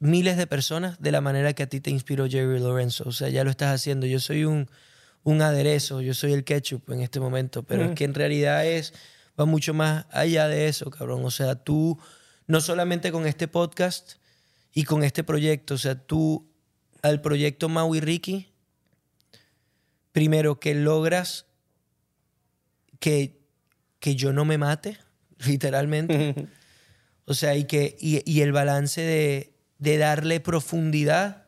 miles de personas de la manera que a ti te inspiró Jerry Lorenzo. O sea, ya lo estás haciendo. Yo soy un, un aderezo, yo soy el ketchup en este momento, pero es que en realidad es, va mucho más allá de eso, cabrón. O sea, tú, no solamente con este podcast y con este proyecto, o sea, tú al proyecto Maui Ricky, primero que logras que, que yo no me mate, literalmente. O sea, y, que, y, y el balance de, de darle profundidad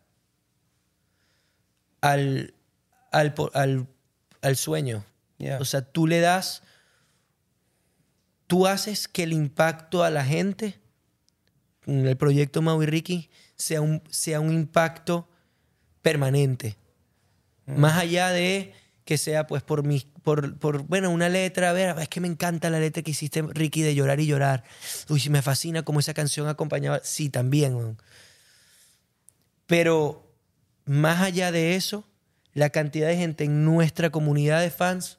al, al, al, al sueño. Yeah. O sea, tú le das, tú haces que el impacto a la gente en el proyecto Maui Ricky sea un, sea un impacto permanente. Más allá de que sea pues por mi, por, por, bueno, una letra, a ver, es que me encanta la letra que hiciste Ricky de llorar y llorar. Uy, me fascina cómo esa canción acompañaba. Sí, también. Pero más allá de eso, la cantidad de gente en nuestra comunidad de fans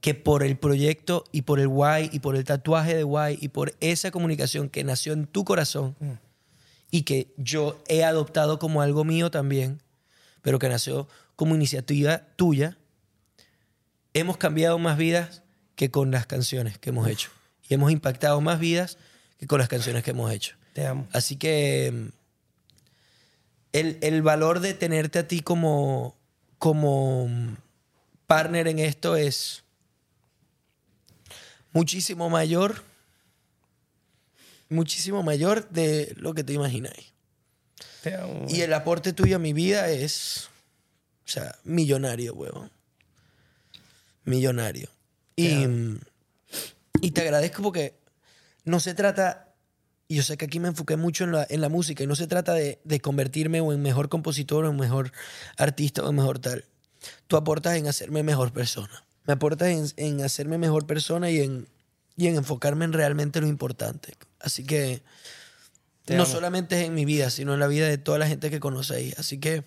que por el proyecto y por el Y y por el tatuaje de Y y por esa comunicación que nació en tu corazón y que yo he adoptado como algo mío también, pero que nació como iniciativa tuya, hemos cambiado más vidas que con las canciones que hemos hecho. Y hemos impactado más vidas que con las canciones que hemos hecho. Te amo. Así que mm, el, el valor de tenerte a ti como, como mm, partner en esto es muchísimo mayor, muchísimo mayor de lo que te imagináis. Te amo. Y el aporte tuyo a mi vida es, o sea, millonario, huevón. Millonario. Y, mm, y te agradezco porque no se trata, y yo sé que aquí me enfoqué mucho en la, en la música, y no se trata de, de convertirme o en mejor compositor o en mejor artista o en mejor tal. Tú aportas en hacerme mejor persona. Me aportas en, en hacerme mejor persona y en, y en enfocarme en realmente lo importante. Así que Te no amo. solamente es en mi vida, sino en la vida de toda la gente que conoce ahí. Así que,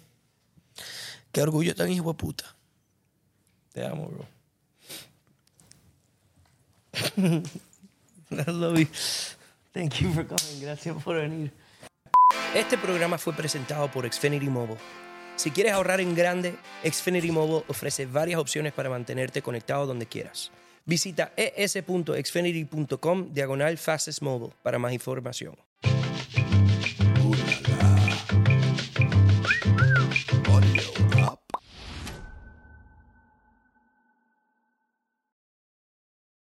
qué orgullo tan hijo de puta. Te amo, bro. I love you. Thank you for coming. Gracias por venir. Este programa fue presentado por Xfinity Mobile. Si quieres ahorrar en grande, Xfinity Mobile ofrece varias opciones para mantenerte conectado donde quieras. Visita es.xfinity.com diagonal mobile para más información.